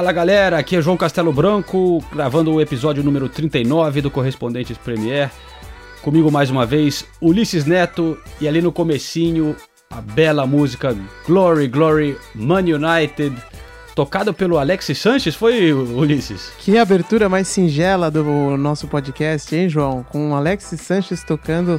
Fala galera, aqui é João Castelo Branco, gravando o episódio número 39 do Correspondentes Premier. Comigo mais uma vez, Ulisses Neto e ali no comecinho a bela música Glory Glory Man United, tocado pelo Alexis Sanches, foi Ulisses? Que abertura mais singela do nosso podcast, hein, João? Com o Alexis Sanches tocando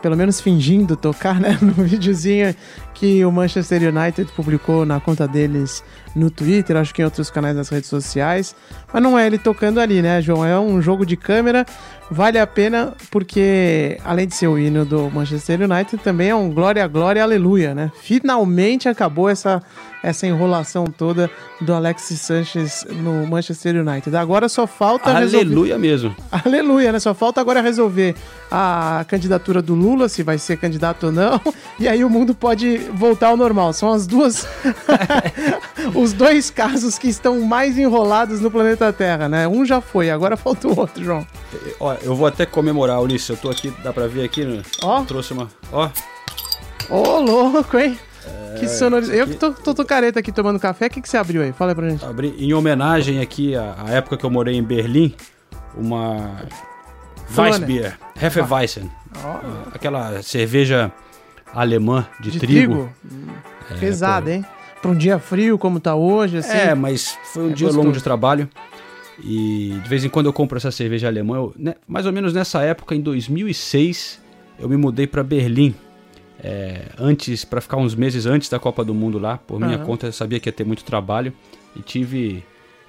pelo menos fingindo tocar, né? No videozinho que o Manchester United publicou na conta deles no Twitter, acho que em outros canais das redes sociais. Mas não é ele tocando ali, né, João? É um jogo de câmera, vale a pena porque, além de ser o hino do Manchester United, também é um glória, glória, aleluia, né? Finalmente acabou essa, essa enrolação toda do Alexis Sanchez no Manchester United. Agora só falta Aleluia resolver... mesmo. Aleluia, né? Só falta agora resolver a candidatura do Lula, se vai ser candidato ou não, e aí o mundo pode voltar ao normal. São as duas. os dois casos que estão mais enrolados no planeta Terra, né? Um já foi, agora falta o outro, João. Ó, eu vou até comemorar, Ulisses. Eu tô aqui, dá pra ver aqui, né? Ó. Trouxe uma. Ó. Ô, oh, louco, hein? É, que sonorização. Eu que tô, tô, tô, careta aqui tomando café. O que, que você abriu aí? Fala aí pra gente. Abri em homenagem aqui à, à época que eu morei em Berlim, uma Weissbier, Hefeweizen. Oh. Aquela cerveja alemã de, de trigo. trigo? É, Pesada, hein? Para um dia frio como tá hoje, assim. É, mas foi um é dia gostoso. longo de trabalho. E de vez em quando eu compro essa cerveja alemã. Eu, né, mais ou menos nessa época, em 2006, eu me mudei para Berlim. É, antes, para ficar uns meses antes da Copa do Mundo lá. Por minha uhum. conta, eu sabia que ia ter muito trabalho. E tive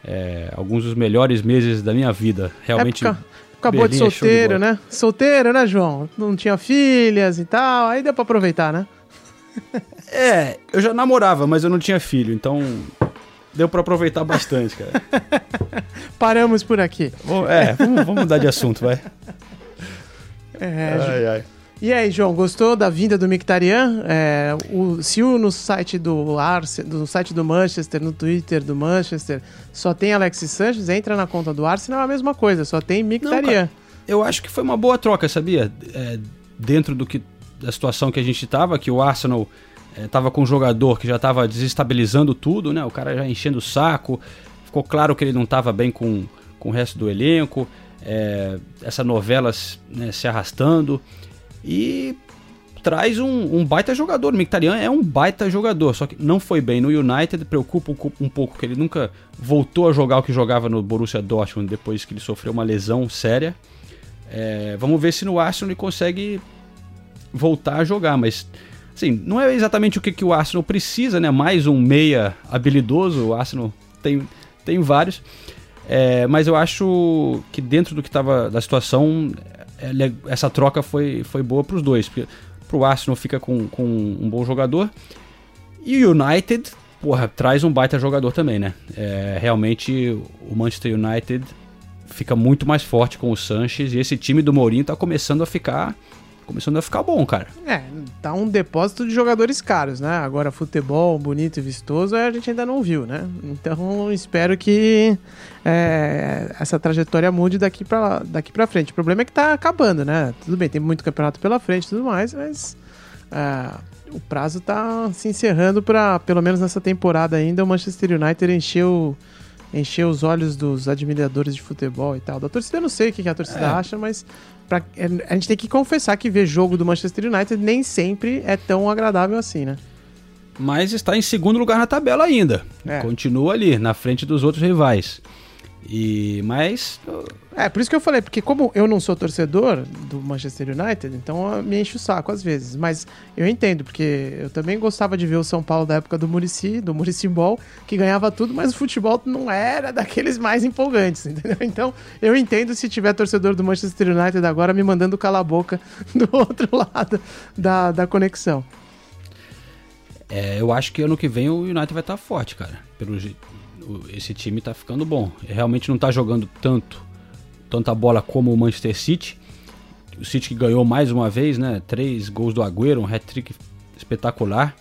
é, alguns dos melhores meses da minha vida. Realmente. Época, acabou Berlim de solteiro, é de né? Solteiro, né, João? Não tinha filhas e tal. Aí deu pra aproveitar, né? É, eu já namorava, mas eu não tinha filho, então deu para aproveitar bastante, cara. Paramos por aqui. É, vamos, vamos mudar de assunto, vai. É, ai, ai. E aí, João, gostou da vinda do Mictarian? É, o, se o, no site do Arsenal, no site do Manchester, no Twitter do Manchester, só tem Alexis Sanches, entra na conta do Arsenal, é a mesma coisa, só tem Mictarian. eu acho que foi uma boa troca, sabia? É, dentro do que da situação que a gente estava, que o Arsenal estava é, com um jogador que já estava desestabilizando tudo, né? O cara já enchendo o saco. Ficou claro que ele não estava bem com, com o resto do elenco. É, essa novela né, se arrastando. E traz um, um, baita jogador. O Mkhitaryan é um baita jogador, só que não foi bem no United. Preocupa um pouco que ele nunca voltou a jogar o que jogava no Borussia Dortmund depois que ele sofreu uma lesão séria. É, vamos ver se no Arsenal ele consegue voltar a jogar, mas assim, não é exatamente o que, que o Arsenal precisa, né? Mais um meia habilidoso, o Arsenal tem, tem vários. É, mas eu acho que dentro do que estava da situação, é, essa troca foi, foi boa para os dois. Porque pro Arsenal fica com, com um bom jogador. E o United, porra, traz um baita jogador também, né? É, realmente o Manchester United fica muito mais forte com o Sanches e esse time do Mourinho está começando a ficar começando a ficar bom, cara. É, tá um depósito de jogadores caros, né? Agora, futebol bonito e vistoso a gente ainda não viu, né? Então, espero que é, essa trajetória mude daqui pra, daqui pra frente. O problema é que tá acabando, né? Tudo bem, tem muito campeonato pela frente e tudo mais, mas é, o prazo tá se encerrando para pelo menos nessa temporada ainda, o Manchester United encheu encher os olhos dos admiradores de futebol e tal. Da torcida eu não sei o que a torcida é. acha, mas pra, é, a gente tem que confessar que ver jogo do Manchester United nem sempre é tão agradável assim, né? Mas está em segundo lugar na tabela ainda. É. Continua ali, na frente dos outros rivais. E mas é por isso que eu falei porque como eu não sou torcedor do Manchester United então me enche o saco às vezes. Mas eu entendo porque eu também gostava de ver o São Paulo da época do Murici do Murici Ball que ganhava tudo mas o futebol não era daqueles mais empolgantes entendeu? Então eu entendo se tiver torcedor do Manchester United agora me mandando calar a boca do outro lado da, da conexão. É, eu acho que ano que vem o United vai estar forte cara. Pelo jeito esse time tá ficando bom. Realmente não tá jogando tanto, tanta bola como o Manchester City. O City que ganhou mais uma vez, né? Três gols do Agüero, um hat-trick espetacular.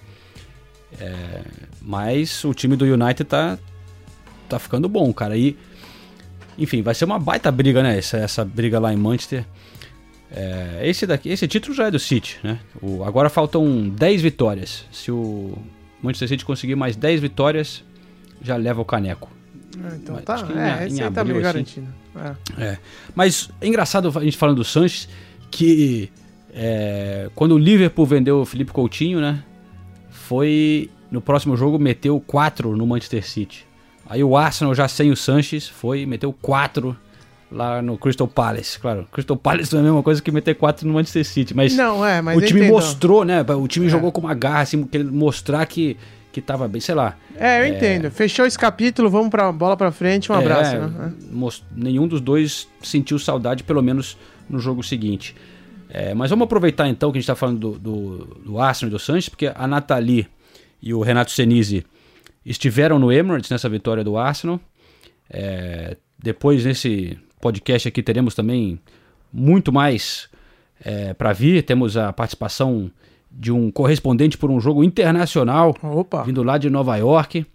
É, mas o time do United tá, tá ficando bom, cara. E, enfim, vai ser uma baita briga, né? Essa, essa briga lá em Manchester. É, esse, daqui, esse título já é do City, né? O, agora faltam 10 vitórias. Se o Manchester City conseguir mais 10 vitórias, já leva o caneco. Ah, então Mas, tá, é, em, em aí tá meio assim, garantido. É. é. Mas é engraçado a gente falando do Sanches, que é, quando o Liverpool vendeu o Felipe Coutinho, né? Foi no próximo jogo meteu 4 no Manchester City. Aí o Arsenal já sem o Sanches foi meteu 4 lá no Crystal Palace. Claro, Crystal Palace não é a mesma coisa que meter 4 no Manchester City, mas, não, é, mas o time entendo. mostrou, né? O time é. jogou com uma garra, assim, mostrar que, que tava bem, sei lá. É, eu é... entendo. Fechou esse capítulo, vamos pra bola pra frente, um é, abraço. Né? Most... Nenhum dos dois sentiu saudade, pelo menos no jogo seguinte. É, mas vamos aproveitar então que a gente está falando do, do, do Arsenal e do Sanches, porque a Nathalie e o Renato Senise estiveram no Emirates nessa vitória do Arsenal. É, depois, nesse podcast aqui, teremos também muito mais é, para vir. Temos a participação de um correspondente por um jogo internacional, Opa. vindo lá de Nova York.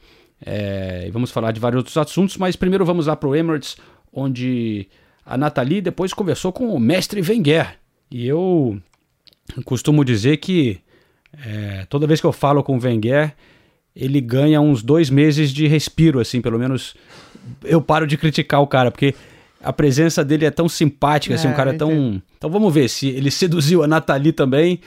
É, vamos falar de vários outros assuntos, mas primeiro vamos lá para o Emirates, onde a Nathalie depois conversou com o mestre Wenger. E eu costumo dizer que é, toda vez que eu falo com o Wenger, ele ganha uns dois meses de respiro, assim, pelo menos eu paro de criticar o cara, porque a presença dele é tão simpática, é, assim, um é, cara é tão. Então vamos ver se ele seduziu a Nathalie também.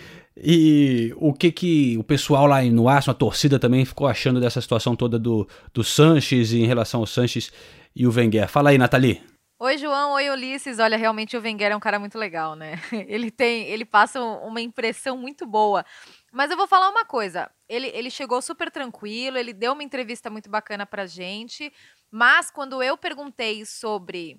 E o que que o pessoal lá no Arsenal, a torcida também ficou achando dessa situação toda do, do Sanches em relação ao Sanches e o Wenger. Fala aí, Nathalie. Oi, João. Oi, Ulisses. Olha, realmente o Wenger é um cara muito legal, né? Ele tem, ele passa uma impressão muito boa. Mas eu vou falar uma coisa. Ele, ele chegou super tranquilo, ele deu uma entrevista muito bacana pra gente. Mas quando eu perguntei sobre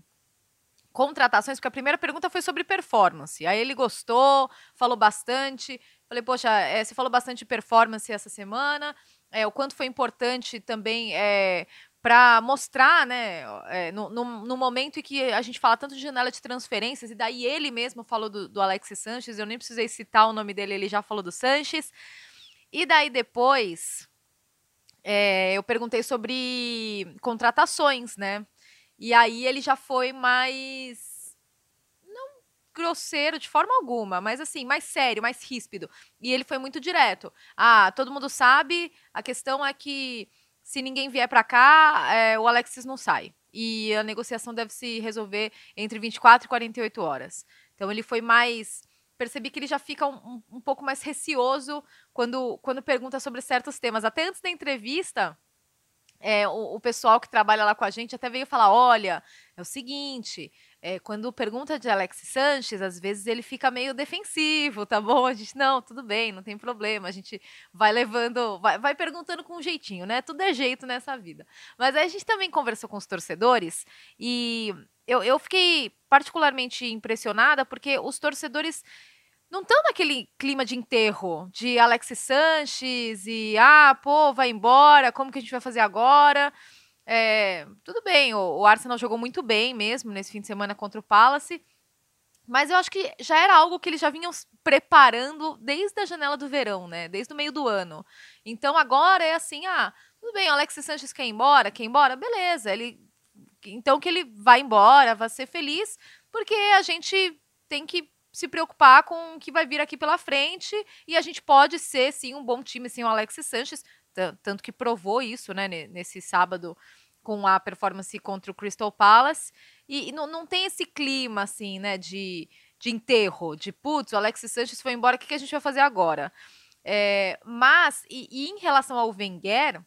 contratações, porque a primeira pergunta foi sobre performance. Aí ele gostou, falou bastante. Falei, poxa, é, você falou bastante de performance essa semana. É, o quanto foi importante também é, para mostrar, né, é, no, no, no, momento em que a gente fala tanto de janela de transferências, e daí ele mesmo falou do, do Alex Sanches, eu nem precisei citar o nome dele, ele já falou do Sanches. E daí depois, é, eu perguntei sobre contratações, né? E aí ele já foi mais. Não grosseiro de forma alguma, mas assim, mais sério, mais ríspido. E ele foi muito direto. Ah, todo mundo sabe, a questão é que se ninguém vier para cá, é, o Alexis não sai. E a negociação deve se resolver entre 24 e 48 horas. Então ele foi mais. Percebi que ele já fica um, um pouco mais receoso quando, quando pergunta sobre certos temas. Até antes da entrevista, é, o, o, pessoal que trabalha lá com a gente até veio falar: olha, é o seguinte, é, quando pergunta de Alex Sanches, às vezes ele fica meio defensivo, tá bom? A gente, não, tudo bem, não tem problema, a gente vai levando, vai, vai perguntando com um jeitinho, né? Tudo é jeito nessa vida. Mas aí a gente também conversou com os torcedores e eu, eu fiquei particularmente impressionada porque os torcedores não estão naquele clima de enterro de Alexis Sanches e ah, pô, vai embora, como que a gente vai fazer agora? É, tudo bem, o, o, Arsenal jogou muito bem mesmo nesse fim de semana contra o Palace, mas eu acho que já era algo que eles já vinham preparando desde a janela do verão, né? Desde o meio do ano. Então agora é assim, ah, tudo bem, o Alexis Sanches quer ir embora, quer ir embora, beleza, ele então que ele vai embora, vai ser feliz, porque a gente tem que se preocupar com o que vai vir aqui pela frente e a gente pode ser sim um bom time sem o Alexis Sanches, tanto que provou isso, né, nesse sábado com a performance contra o Crystal Palace e, e não, não tem esse clima assim, né, de, de enterro, de putz, o Alexis Sanches foi embora, o que, que a gente vai fazer agora? É, mas, e, e, em relação ao Wenger,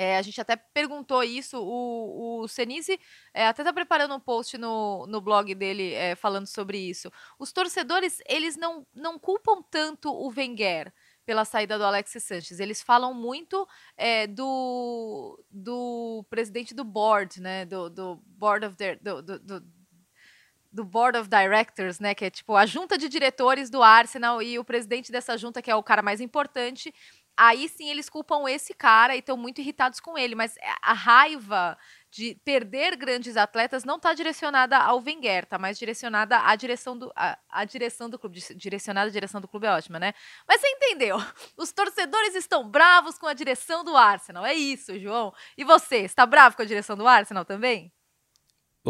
é, a gente até perguntou isso, o, o Senise é, até está preparando um post no, no blog dele é, falando sobre isso. Os torcedores, eles não, não culpam tanto o Wenger pela saída do Alexis Sanches. Eles falam muito é, do, do presidente do board, né? Do, do board of the, do, do, do, do Board of Directors, né, que é tipo a junta de diretores do Arsenal e o presidente dessa junta, que é o cara mais importante, aí sim eles culpam esse cara e estão muito irritados com ele. Mas a raiva de perder grandes atletas não está direcionada ao Wenger, tá mais direcionada à direção do à, à, direção do clube, direcionada à direção do clube é ótima, né? Mas você entendeu? Os torcedores estão bravos com a direção do Arsenal, é isso, João. E você, está bravo com a direção do Arsenal também?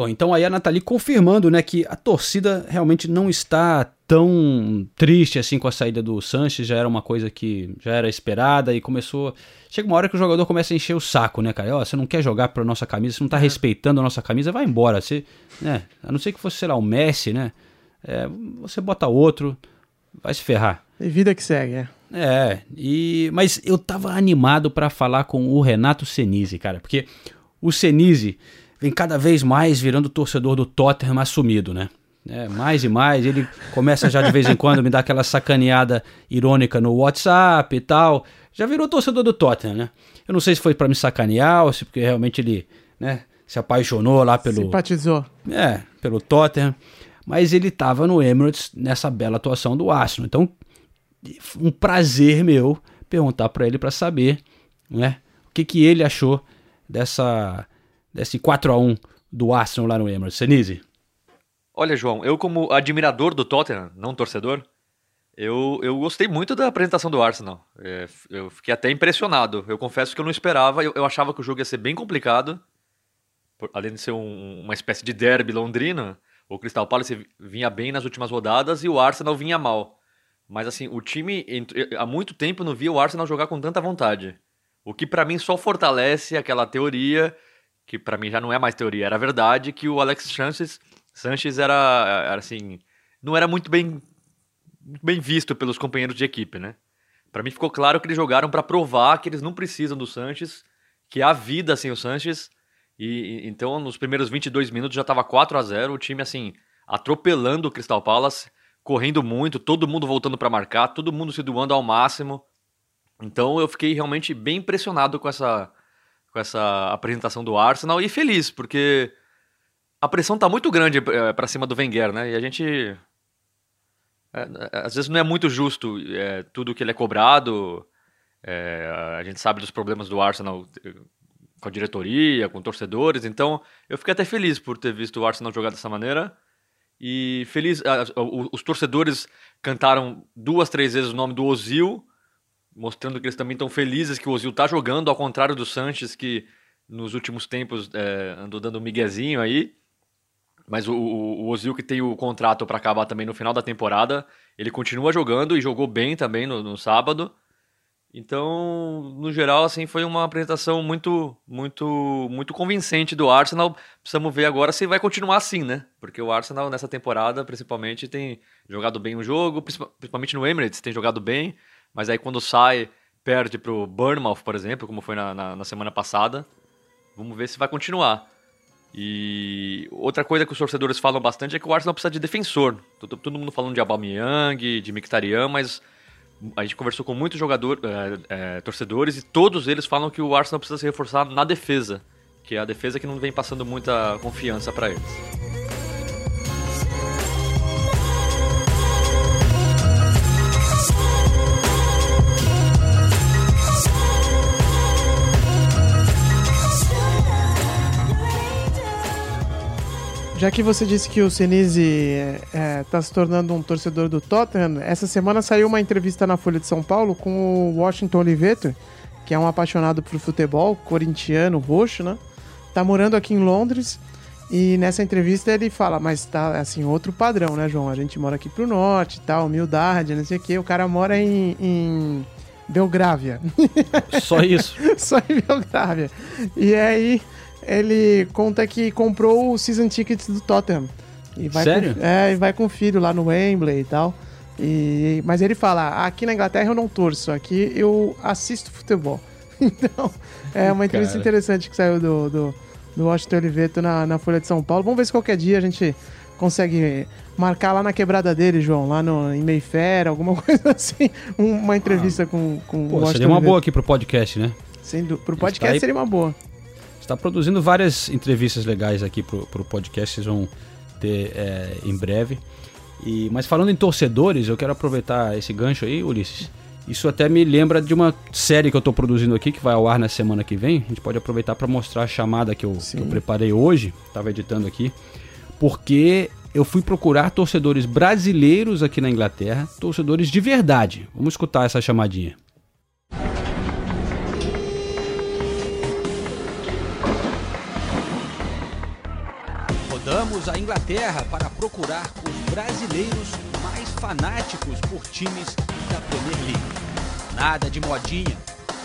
Bom, então aí a Nathalie confirmando, né, que a torcida realmente não está tão triste assim com a saída do Sanches, já era uma coisa que já era esperada e começou. Chega uma hora que o jogador começa a encher o saco, né, cara? Ó, você não quer jogar pra nossa camisa, você não tá uhum. respeitando a nossa camisa, vai embora. Você, né? A não ser que fosse, sei lá, o Messi, né? É, você bota outro, vai se ferrar. E vida que segue, é. É, e mas eu tava animado para falar com o Renato Senise, cara, porque o Senise vem cada vez mais virando torcedor do Tottenham assumido, né? É, mais e mais, ele começa já de vez em quando me dar aquela sacaneada irônica no WhatsApp e tal. Já virou torcedor do Tottenham, né? Eu não sei se foi para me sacanear ou se porque realmente ele, né, se apaixonou lá pelo simpatizou. É, pelo Tottenham, mas ele estava no Emirates nessa bela atuação do Arsenal. Então, um prazer meu perguntar para ele para saber, né, o que que ele achou dessa desse 4 a 1 do Arsenal lá no Emirates. Senise? Olha, João, eu como admirador do Tottenham, não torcedor, eu, eu gostei muito da apresentação do Arsenal. É, eu fiquei até impressionado. Eu confesso que eu não esperava. Eu, eu achava que o jogo ia ser bem complicado. Por, além de ser um, uma espécie de derby londrino, o Crystal Palace vinha bem nas últimas rodadas e o Arsenal vinha mal. Mas assim, o time há muito tempo não via o Arsenal jogar com tanta vontade. O que para mim só fortalece aquela teoria que para mim já não é mais teoria, era verdade, que o Alex Sanchez, Sanchez era, era assim, não era muito bem, bem visto pelos companheiros de equipe, né? Para mim ficou claro que eles jogaram para provar que eles não precisam do Sanches, que há vida sem o Sanches. E, então, nos primeiros 22 minutos já estava 4 a 0 o time assim, atropelando o Crystal Palace, correndo muito, todo mundo voltando para marcar, todo mundo se doando ao máximo. Então, eu fiquei realmente bem impressionado com essa com essa apresentação do Arsenal e feliz, porque a pressão tá muito grande é, para cima do Wenger, né? E a gente. É, às vezes não é muito justo é, tudo que ele é cobrado. É, a gente sabe dos problemas do Arsenal eh, com a diretoria, com torcedores. Então eu fiquei até feliz por ter visto o Arsenal jogar dessa maneira. E feliz. os torcedores cantaram duas, três vezes o nome do Ozil mostrando que eles também estão felizes que o Ozil está jogando, ao contrário do Sanches, que nos últimos tempos é, andou dando um miguezinho aí. Mas o, o, o Ozil, que tem o contrato para acabar também no final da temporada, ele continua jogando e jogou bem também no, no sábado. Então, no geral, assim, foi uma apresentação muito, muito, muito convincente do Arsenal. Precisamos ver agora se vai continuar assim, né? Porque o Arsenal nessa temporada, principalmente, tem jogado bem o jogo, principalmente no Emirates, tem jogado bem mas aí quando sai, perde para o Bournemouth, por exemplo, como foi na, na, na, semana passada. Vamos ver se vai continuar. E outra coisa que os torcedores falam bastante é que o Arsenal precisa de defensor. Todo, todo mundo falando de Aubameyang, de Mkhitaryan, mas a gente conversou com muitos jogadores, é, é, torcedores e todos eles falam que o Arsenal precisa se reforçar na defesa, que é a defesa que não vem passando muita confiança para eles. Já que você disse que o Senise está é, tá se tornando um torcedor do Tottenham, essa semana saiu uma entrevista na Folha de São Paulo com o Washington Oliveto, que é um apaixonado por futebol, corintiano, roxo, né? Tá morando aqui em Londres e nessa entrevista ele fala, mas tá assim, outro padrão, né, João? A gente mora aqui pro norte e tal, humildade, não sei o quê. O cara mora em, em Belgrávia. Só isso. Só em Belgrávia. E aí ele conta que comprou o season tickets do Tottenham. E vai Sério? Com, é, e vai com o filho lá no Wembley e tal. E, mas ele fala: aqui na Inglaterra eu não torço, aqui eu assisto futebol. Então, é uma entrevista Cara. interessante que saiu do, do, do Washington Oliveto na, na Folha de São Paulo. Vamos ver se qualquer dia a gente consegue marcar lá na quebrada dele, João, lá no, em Mayfair, alguma coisa assim. uma entrevista ah. com, com Pô, o Washington Seria uma Oliveto. boa aqui pro podcast, né? Sendo, pro podcast seria uma boa está produzindo várias entrevistas legais aqui pro, pro podcast, vocês vão ter é, em breve. E, mas falando em torcedores, eu quero aproveitar esse gancho aí, Ulisses, Isso até me lembra de uma série que eu estou produzindo aqui, que vai ao ar na semana que vem. A gente pode aproveitar para mostrar a chamada que eu, que eu preparei hoje, estava editando aqui, porque eu fui procurar torcedores brasileiros aqui na Inglaterra, torcedores de verdade. Vamos escutar essa chamadinha. Rodamos a Inglaterra para procurar os brasileiros mais fanáticos por times da Premier League. Nada de modinha,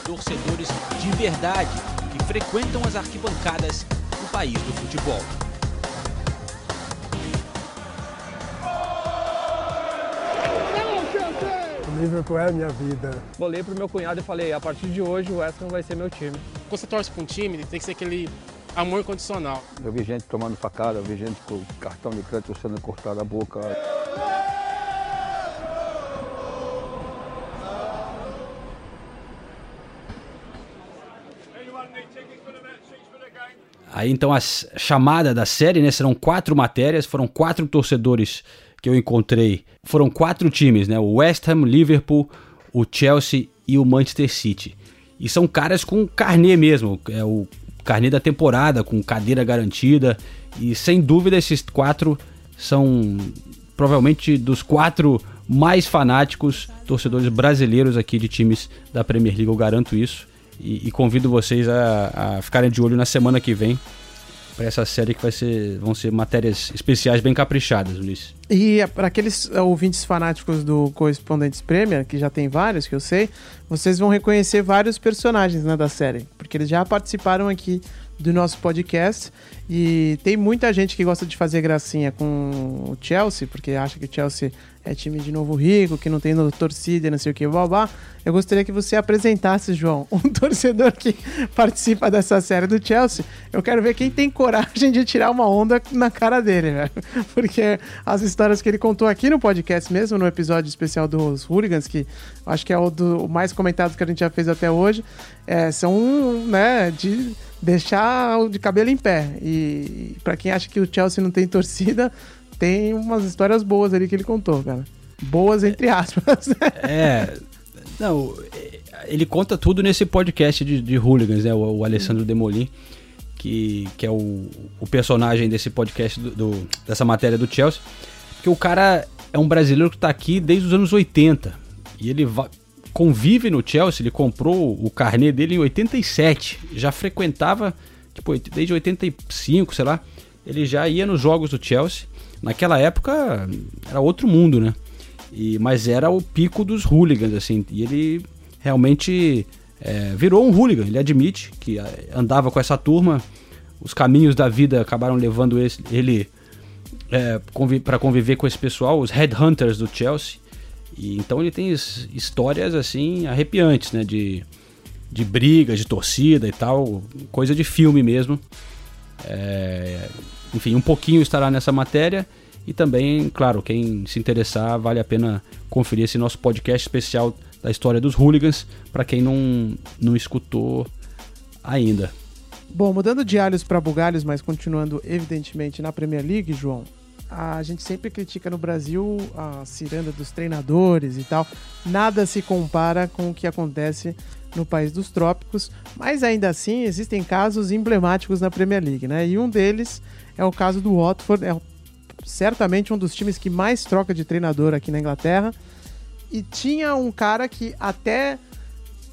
torcedores de verdade que frequentam as arquibancadas do país do futebol. Liverpool é a minha vida. Bolei pro meu cunhado e falei, a partir de hoje o West Ham vai ser meu time. Quando você torce pra um time, tem que ser aquele amor condicional. Eu vi gente tomando facada, eu vi gente com cartão de crédito sendo cortado a boca. Aí então a chamada da série, né? Serão quatro matérias, foram quatro torcedores que eu encontrei. Foram quatro times, né? O West Ham, Liverpool, o Chelsea e o Manchester City. E são caras com carnê mesmo, é o carnê da temporada, com cadeira garantida. E sem dúvida esses quatro são provavelmente dos quatro mais fanáticos torcedores brasileiros aqui de times da Premier League, eu garanto isso. E, e convido vocês a, a, ficarem de olho na semana que vem para essa série que vai ser, vão ser matérias especiais bem caprichadas, Ulisses. E é, para aqueles ouvintes fanáticos do Correspondentes Premier, que já tem vários, que eu sei, vocês vão reconhecer vários personagens né, da série, porque eles já participaram aqui do nosso podcast e tem muita gente que gosta de fazer gracinha com o Chelsea, porque acha que o Chelsea é time de novo rico, que não tem torcida não sei o que, babá. Eu gostaria que você apresentasse, João, um torcedor que participa dessa série do Chelsea. Eu quero ver quem tem coragem de tirar uma onda na cara dele, velho. Porque as histórias que ele contou aqui no podcast mesmo, no episódio especial dos Hooligans, que acho que é o, do, o mais comentado que a gente já fez até hoje, é, são, né, de deixar de cabelo em pé. E para quem acha que o Chelsea não tem torcida, tem umas histórias boas ali que ele contou, cara. Boas entre aspas. É. Não, ele conta tudo nesse podcast de, de hooligans, né? O, o Alessandro Demolin, que, que é o, o personagem desse podcast, do, do, dessa matéria do Chelsea. Que o cara é um brasileiro que tá aqui desde os anos 80. E ele va, convive no Chelsea, ele comprou o carnê dele em 87. Já frequentava, tipo, desde 85, sei lá. Ele já ia nos jogos do Chelsea naquela época era outro mundo, né? E, mas era o pico dos hooligans, assim. E ele realmente é, virou um hooligan. Ele admite que é, andava com essa turma. Os caminhos da vida acabaram levando ele é, para conviver com esse pessoal, os headhunters do Chelsea. E, então ele tem histórias assim arrepiantes, né? De, de briga, de torcida e tal, coisa de filme mesmo. É, enfim, um pouquinho estará nessa matéria. E também, claro, quem se interessar, vale a pena conferir esse nosso podcast especial da história dos hooligans, para quem não, não escutou ainda. Bom, mudando de alhos para bugalhos, mas continuando evidentemente na Premier League, João, a gente sempre critica no Brasil a ciranda dos treinadores e tal. Nada se compara com o que acontece no país dos trópicos, mas ainda assim existem casos emblemáticos na Premier League, né? E um deles é o caso do Watford, é certamente um dos times que mais troca de treinador aqui na Inglaterra. E tinha um cara que até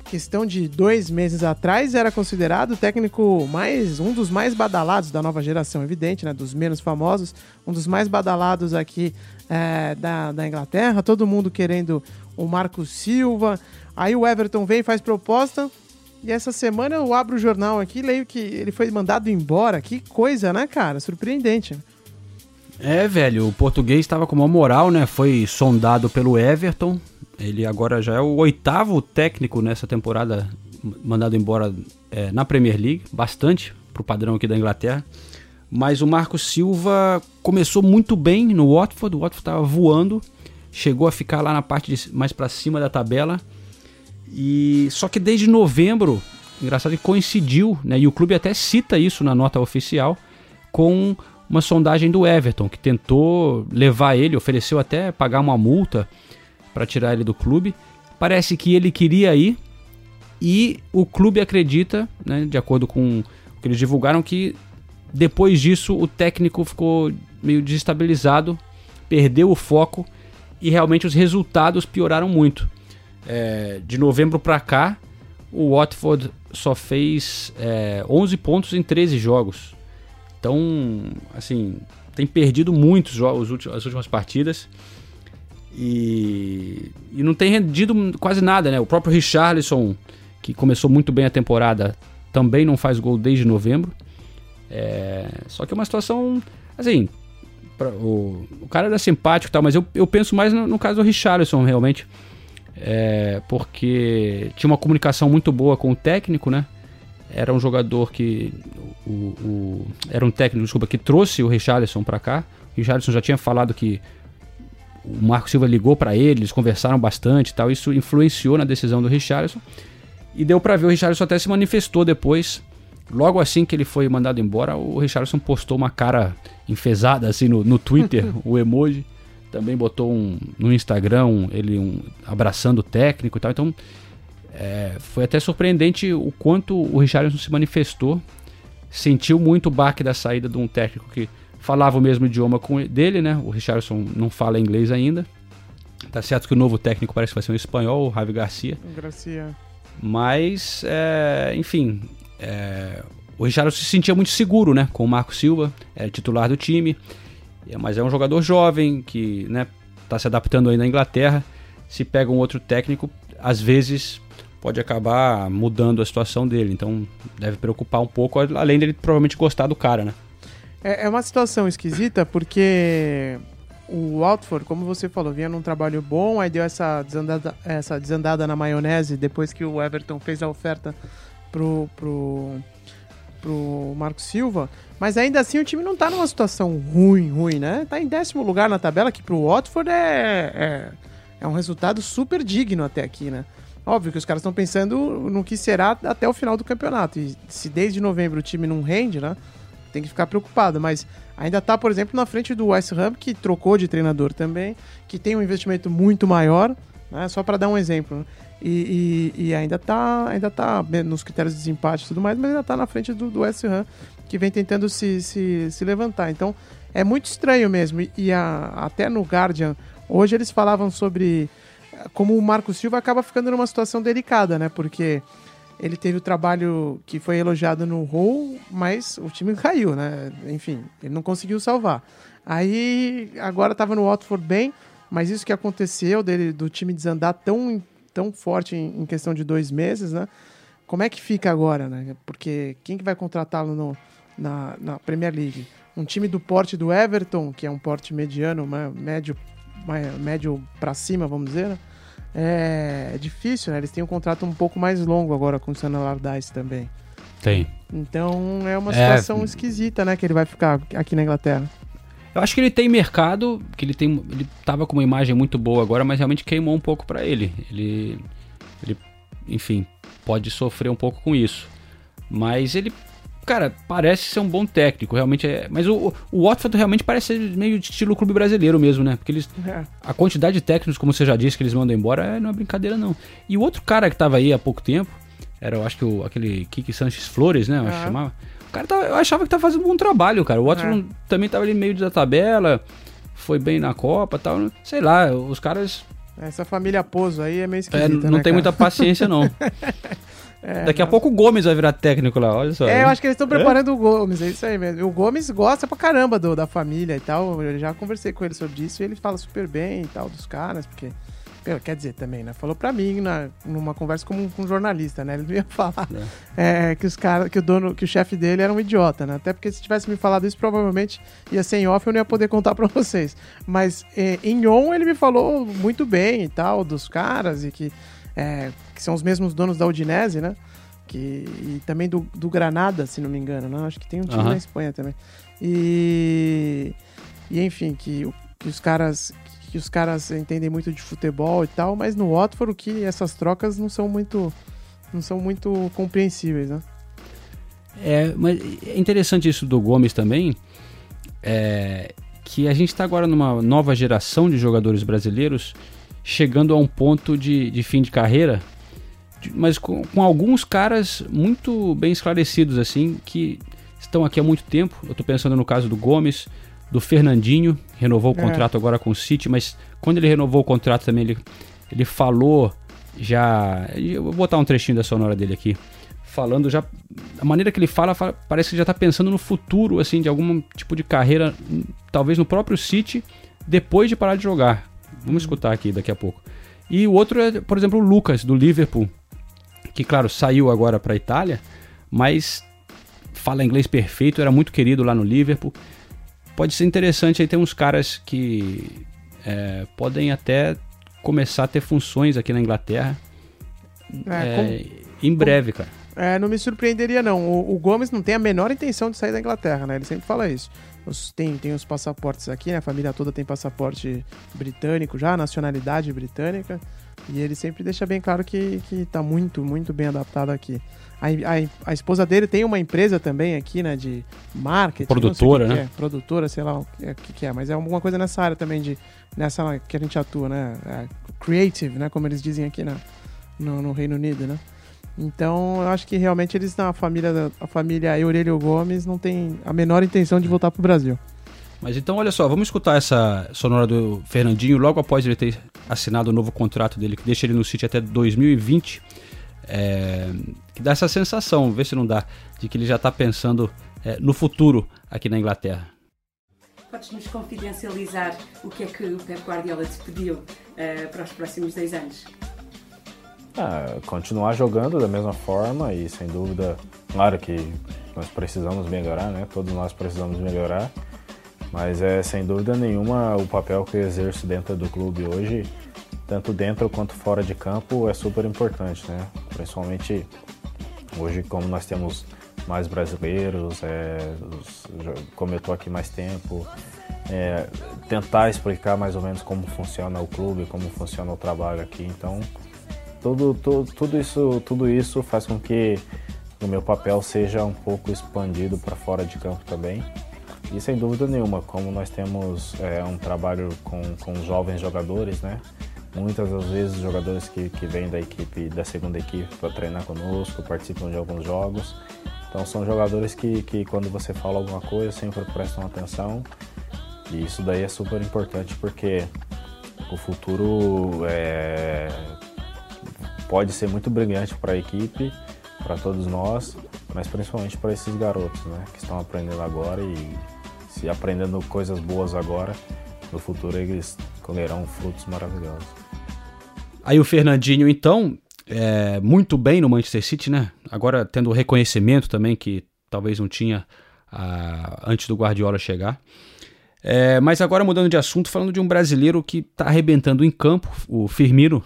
questão de dois meses atrás era considerado o técnico mais um dos mais badalados da nova geração, evidente, né? Dos menos famosos, um dos mais badalados aqui é, da, da Inglaterra. Todo mundo querendo o Marco Silva. Aí o Everton vem faz proposta. E essa semana eu abro o jornal aqui leio que ele foi mandado embora. Que coisa, né, cara? Surpreendente. É, velho, o português estava com uma moral, né? Foi sondado pelo Everton. Ele agora já é o oitavo técnico nessa temporada mandado embora é, na Premier League, bastante pro padrão aqui da Inglaterra. Mas o Marco Silva começou muito bem no Watford, o Watford estava voando, chegou a ficar lá na parte de, mais para cima da tabela e só que desde novembro, engraçado que coincidiu, né? E o clube até cita isso na nota oficial com uma sondagem do Everton que tentou levar ele, ofereceu até pagar uma multa para tirar ele do clube Parece que ele queria ir e o clube acredita, né, de acordo com o que eles divulgaram, que depois disso o técnico ficou meio desestabilizado, perdeu o foco e realmente os resultados pioraram muito. É, de novembro para cá, o Watford só fez é, 11 pontos em 13 jogos. Então, assim, tem perdido muitos jogos, as últimas partidas. E, e não tem rendido quase nada, né? O próprio Richarlison, que começou muito bem a temporada, também não faz gol desde novembro. É, só que é uma situação, assim, pra, o, o cara era simpático e tal, mas eu, eu penso mais no, no caso do Richarlison, realmente. É, porque tinha uma comunicação muito boa com o técnico, né? Era um jogador que. O, o era um técnico, desculpa, que trouxe o Richarlison para cá. O Richarlison já tinha falado que o Marco Silva ligou para ele, eles conversaram bastante e tal. Isso influenciou na decisão do Richarlison. E deu para ver, o Richarlison até se manifestou depois. Logo assim que ele foi mandado embora, o Richarlison postou uma cara enfesada assim no, no Twitter, o emoji. Também botou um, no Instagram um, ele um, abraçando o técnico e tal. Então é, foi até surpreendente o quanto o Richarlison se manifestou. Sentiu muito o baque da saída de um técnico que falava o mesmo idioma com dele, né? O Richardson não fala inglês ainda. Tá certo que o novo técnico parece que vai ser um espanhol, o Javi Garcia. Garcia. Mas, é, enfim, é, o Richardson se sentia muito seguro, né? Com o Marco Silva, é titular do time. Mas é um jogador jovem que, né? Tá se adaptando ainda à Inglaterra. Se pega um outro técnico, às vezes pode acabar mudando a situação dele. Então deve preocupar um pouco, além dele provavelmente gostar do cara, né? É, é uma situação esquisita porque o Watford, como você falou, vinha num trabalho bom, aí deu essa desandada, essa desandada na maionese depois que o Everton fez a oferta pro, pro, pro Marco Silva. Mas ainda assim o time não tá numa situação ruim, ruim, né? Tá em décimo lugar na tabela, que pro Watford é, é, é um resultado super digno até aqui, né? Óbvio que os caras estão pensando no que será até o final do campeonato. E se desde novembro o time não rende, né? Tem que ficar preocupado, mas ainda está, por exemplo, na frente do West Ham, que trocou de treinador também, que tem um investimento muito maior, né? só para dar um exemplo. E, e, e, ainda está ainda tá nos critérios de desempate e tudo mais, mas ainda está na frente do, do West Ham, que vem tentando se, se, se levantar. Então é muito estranho mesmo. E, e a, até no Guardian, hoje eles falavam sobre como o Marco Silva acaba ficando numa situação delicada, né? Porque ele teve o trabalho que foi elogiado no Hull, mas o time caiu, né? Enfim, ele não conseguiu salvar. Aí agora estava no Watford bem, mas isso que aconteceu dele do time desandar tão, tão forte em, em, questão de dois meses, né? Como é que fica agora, né? Porque quem que vai contratá-lo na, na Premier League? Um time do porte do Everton, que é um porte mediano, médio, médio para cima, vamos dizer, né? É, é difícil, né? Eles têm um contrato um pouco mais longo agora com o Sana Allardyce também. Tem. Então é uma situação é... esquisita, né? Que ele vai ficar aqui na Inglaterra. Eu acho que ele tem mercado, que ele tem, ele tava com uma imagem muito boa agora, mas realmente queimou um pouco para ele. Ele, ele, enfim, pode sofrer um pouco com isso. Mas ele cara, parece ser um bom técnico, realmente é. Mas o, o Watford realmente parece ser meio de estilo clube brasileiro mesmo, né? Porque eles. É. A quantidade de técnicos, como você já disse, que eles mandam embora, é, não é brincadeira, não. E o outro cara que tava aí há pouco tempo, era, eu acho que o, aquele Kiki Sanches Flores, né? Eu acho que chamava. O cara tava, eu achava que tava fazendo um bom trabalho, cara. O Watford é. também tava ali meio da tabela, foi bem na Copa tal. Sei lá, os caras. Essa família Pozo aí é meio esquisita, é, Não né, tem cara? muita paciência, não. É, Daqui a pouco o Gomes vai virar técnico lá, olha só. É, eu acho que eles estão preparando é? o Gomes, é isso aí mesmo. O Gomes gosta pra caramba do, da família e tal. Eu já conversei com ele sobre isso e ele fala super bem e tal dos caras, porque. Quer dizer, também, né? Falou pra mim na, numa conversa com um, com um jornalista, né? Ele não ia falar é. É, que os caras, que o dono, que o chefe dele era um idiota, né? Até porque se tivesse me falado isso, provavelmente ia ser em off eu não ia poder contar pra vocês. Mas é, em on ele me falou muito bem e tal, dos caras, e que é, que são os mesmos donos da Udinese, né? Que, e também do, do Granada, se não me engano, né? Acho que tem um time uhum. na Espanha também. E, e enfim, que, que os caras que os caras entendem muito de futebol e tal, mas no Watford que essas trocas não são muito não são muito compreensíveis, né? É, mas é interessante isso do Gomes também, é, que a gente está agora numa nova geração de jogadores brasileiros chegando a um ponto de, de fim de carreira, mas com, com, alguns caras muito bem esclarecidos, assim, que estão aqui há muito tempo. Eu estou pensando no caso do Gomes, do Fernandinho, renovou o é. contrato agora com o City, mas quando ele renovou o contrato também, ele, ele falou já. Eu vou botar um trechinho da sonora dele aqui. Falando já. A maneira que ele fala, fala parece que já está pensando no futuro, assim, de algum tipo de carreira, talvez no próprio City, depois de parar de jogar. Vamos escutar aqui daqui a pouco. E o outro é, por exemplo, o Lucas, do Liverpool, que, claro, saiu agora para a Itália, mas fala inglês perfeito, era muito querido lá no Liverpool. Pode ser interessante aí ter uns caras que é, podem até começar a ter funções aqui na Inglaterra é, é, em breve, cara. É, não me surpreenderia não. O, o, Gomes não tem a menor intenção de sair da Inglaterra, né? Ele sempre fala isso. Os, tem, tem os passaportes aqui, né? A família toda tem passaporte britânico já, nacionalidade britânica. E ele sempre deixa bem claro que, que tá muito, muito bem adaptado aqui. A, a, a esposa dele tem uma empresa também aqui, né? De marketing. Produtora, né? Que é, produtora, sei lá o que, é, que, é. Mas é alguma coisa nessa área também, de, nessa que a gente atua, né? É creative, né? Como eles dizem aqui na, no, no Reino Unido, né? Então, eu acho que realmente eles, na família, a família Aurelio Gomes, não tem a menor intenção de voltar para o Brasil. Mas então, olha só, vamos escutar essa sonora do Fernandinho logo após ele ter assinado o novo contrato dele, que deixa ele no City até 2020. É, que dá essa sensação, vê se não dá, de que ele já está pensando é, no futuro aqui na Inglaterra. Podes-nos confidencializar o que é que o Pep Guardiola te pediu uh, para os próximos 10 anos? Ah, continuar jogando da mesma forma e sem dúvida, claro que nós precisamos melhorar, né? Todos nós precisamos melhorar, mas é sem dúvida nenhuma o papel que eu exerço dentro do clube hoje, tanto dentro quanto fora de campo, é super importante, né? Principalmente hoje, como nós temos mais brasileiros, é, como eu estou aqui mais tempo, é, tentar explicar mais ou menos como funciona o clube, como funciona o trabalho aqui. Então, tudo, tudo, tudo, isso, tudo isso faz com que o meu papel seja um pouco expandido para fora de campo também. E sem dúvida nenhuma, como nós temos é, um trabalho com, com jovens jogadores, né? Muitas das vezes jogadores que, que vêm da equipe, da segunda equipe para treinar conosco, participam de alguns jogos. Então são jogadores que, que quando você fala alguma coisa sempre prestam atenção. E isso daí é super importante porque o futuro é, pode ser muito brilhante para a equipe, para todos nós, mas principalmente para esses garotos né, que estão aprendendo agora e se aprendendo coisas boas agora, no futuro eles colherão frutos maravilhosos. Aí o Fernandinho, então, é, muito bem no Manchester City, né? Agora tendo o reconhecimento também que talvez não tinha a, antes do Guardiola chegar. É, mas agora mudando de assunto, falando de um brasileiro que está arrebentando em campo, o Firmino,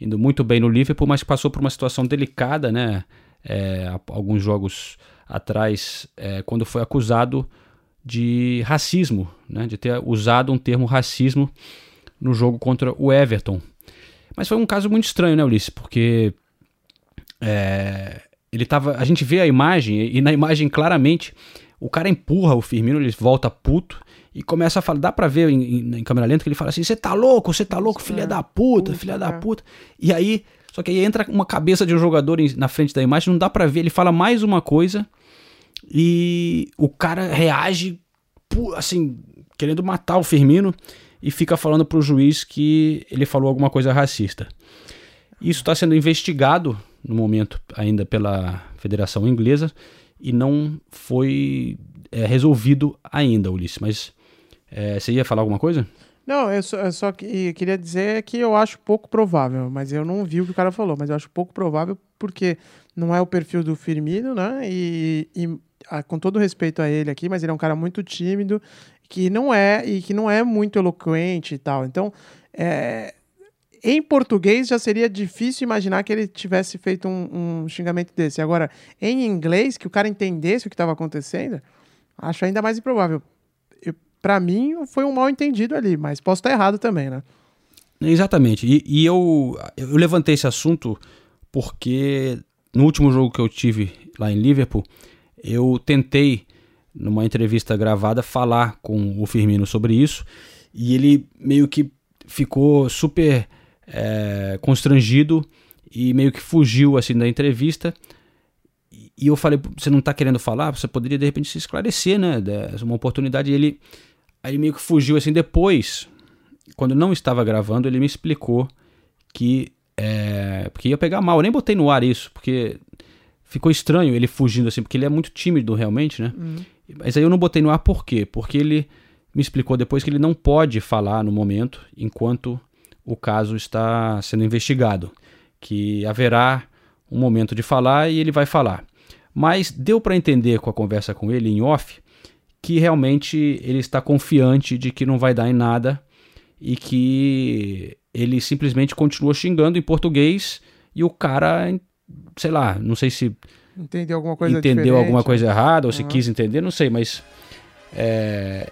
indo muito bem no Liverpool, mas passou por uma situação delicada, né? É, alguns jogos atrás, é, quando foi acusado de racismo, né, de ter usado um termo racismo no jogo contra o Everton. Mas foi um caso muito estranho, né, Ulisses? Porque é, ele tava. A gente vê a imagem, e na imagem claramente o cara empurra o Firmino, ele volta puto e começa a falar. Dá pra ver em, em, em câmera lenta que ele fala assim: você tá louco, você tá louco, filha é, da puta, puta filha da é. puta. E aí. Só que aí entra uma cabeça de um jogador na frente da imagem, não dá pra ver. Ele fala mais uma coisa e o cara reage, assim, querendo matar o Firmino e fica falando pro juiz que ele falou alguma coisa racista. Isso está sendo investigado no momento ainda pela Federação Inglesa e não foi é, resolvido ainda, Ulisses. Mas é, você ia falar alguma coisa? Não, eu só, eu só que, queria dizer que eu acho pouco provável, mas eu não vi o que o cara falou, mas eu acho pouco provável porque não é o perfil do Firmino, né? E, e com todo respeito a ele aqui, mas ele é um cara muito tímido, que não é e que não é muito eloquente e tal. Então, é, em português já seria difícil imaginar que ele tivesse feito um, um xingamento desse. Agora, em inglês, que o cara entendesse o que estava acontecendo, acho ainda mais improvável. Para mim, foi um mal entendido ali, mas posso estar errado também, né? Exatamente. E, e eu, eu levantei esse assunto porque no último jogo que eu tive lá em Liverpool, eu tentei, numa entrevista gravada, falar com o Firmino sobre isso e ele meio que ficou super é, constrangido e meio que fugiu assim da entrevista. E eu falei, você não está querendo falar? Você poderia de repente se esclarecer, né? É uma oportunidade. E ele, aí meio que fugiu assim. Depois, quando não estava gravando, ele me explicou que é, porque ia pegar mal. Eu nem botei no ar isso, porque ficou estranho ele fugindo assim, porque ele é muito tímido realmente, né? Uhum. Mas aí eu não botei no ar por quê? Porque ele me explicou depois que ele não pode falar no momento enquanto o caso está sendo investigado, que haverá um momento de falar e ele vai falar. Mas deu para entender com a conversa com ele em off que realmente ele está confiante de que não vai dar em nada e que ele simplesmente continua xingando em português e o cara, sei lá, não sei se entendeu alguma coisa entendeu alguma coisa errada ou uhum. se quis entender, não sei, mas é,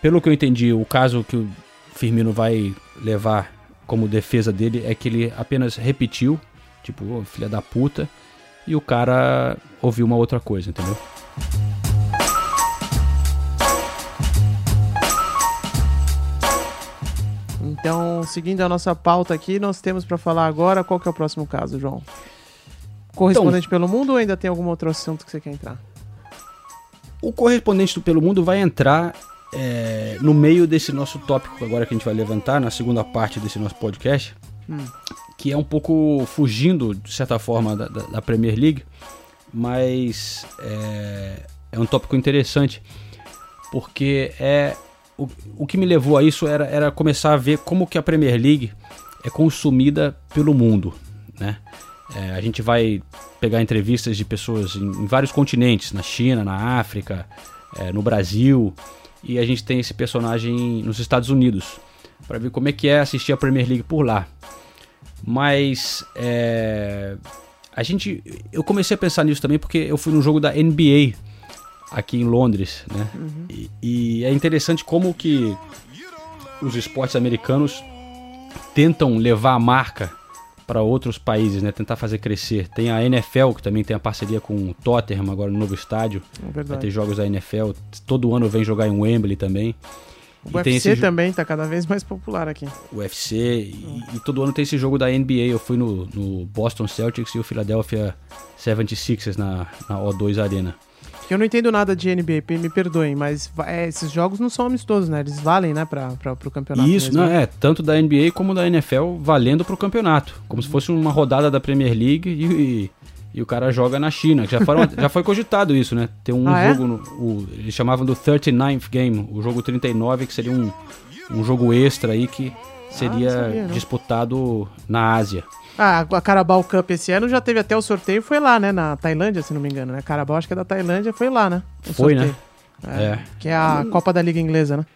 pelo que eu entendi, o caso que o Firmino vai levar como defesa dele é que ele apenas repetiu, tipo, oh, filha da puta, e o cara ouviu uma outra coisa, entendeu? Então, seguindo a nossa pauta aqui, nós temos para falar agora qual que é o próximo caso, João. Correspondente então, pelo mundo ou ainda tem algum outro assunto que você quer entrar? O correspondente pelo mundo vai entrar é, no meio desse nosso tópico agora que a gente vai levantar, na segunda parte desse nosso podcast, hum. que é um pouco fugindo, de certa forma, da, da, Premier League, mas é, é um tópico interessante, porque é o, o que me levou a isso era, era começar a ver como que a Premier League é consumida pelo mundo, né? É, a gente vai pegar entrevistas de pessoas em, em vários continentes, na China, na África, é, no Brasil, e a gente tem esse personagem nos Estados Unidos, para ver como é que é assistir a Premier League por lá. Mas é, a gente, eu comecei a pensar nisso também porque eu fui no jogo da NBA aqui em Londres, né? Uhum. E, e, é interessante como que os esportes americanos tentam levar a marca para outros países, né? Tentar fazer crescer. Tem a NFL que também tem a parceria com o Tottenham agora no novo estádio. É Vai ter jogos da NFL. Todo ano vem jogar em Wembley também. O e UFC esse... também está cada vez mais popular aqui. O UFC e, e, todo ano tem esse jogo da NBA. Eu fui no, no Boston Celtics e o Philadelphia 76ers na, na O2 Arena. Eu não entendo nada de NBA, me perdoem, mas é, esses jogos não são amistosos, né? Eles valem, né, para o campeonato. Isso, mesmo. não, é, tanto da NBA como da NFL valendo para o campeonato. Como se fosse uma rodada da Premier League e, e, e o cara joga na China. Já, foram, já foi cogitado isso, né? Tem um ah, é? jogo, é? no, o, eles chamavam do 39th Game, o jogo 39, que seria um, um jogo extra aí que seria ah, sabia, disputado na Ásia. Ah, a Carabao Cup esse ano já teve até o sorteio, foi lá, né? Na Tailândia, se não me engano, né? Carabao, acho que é da Tailândia, foi lá, né? Foi, né? sorteio. né? É, é, Que é a Copa da Liga Inglesa, né?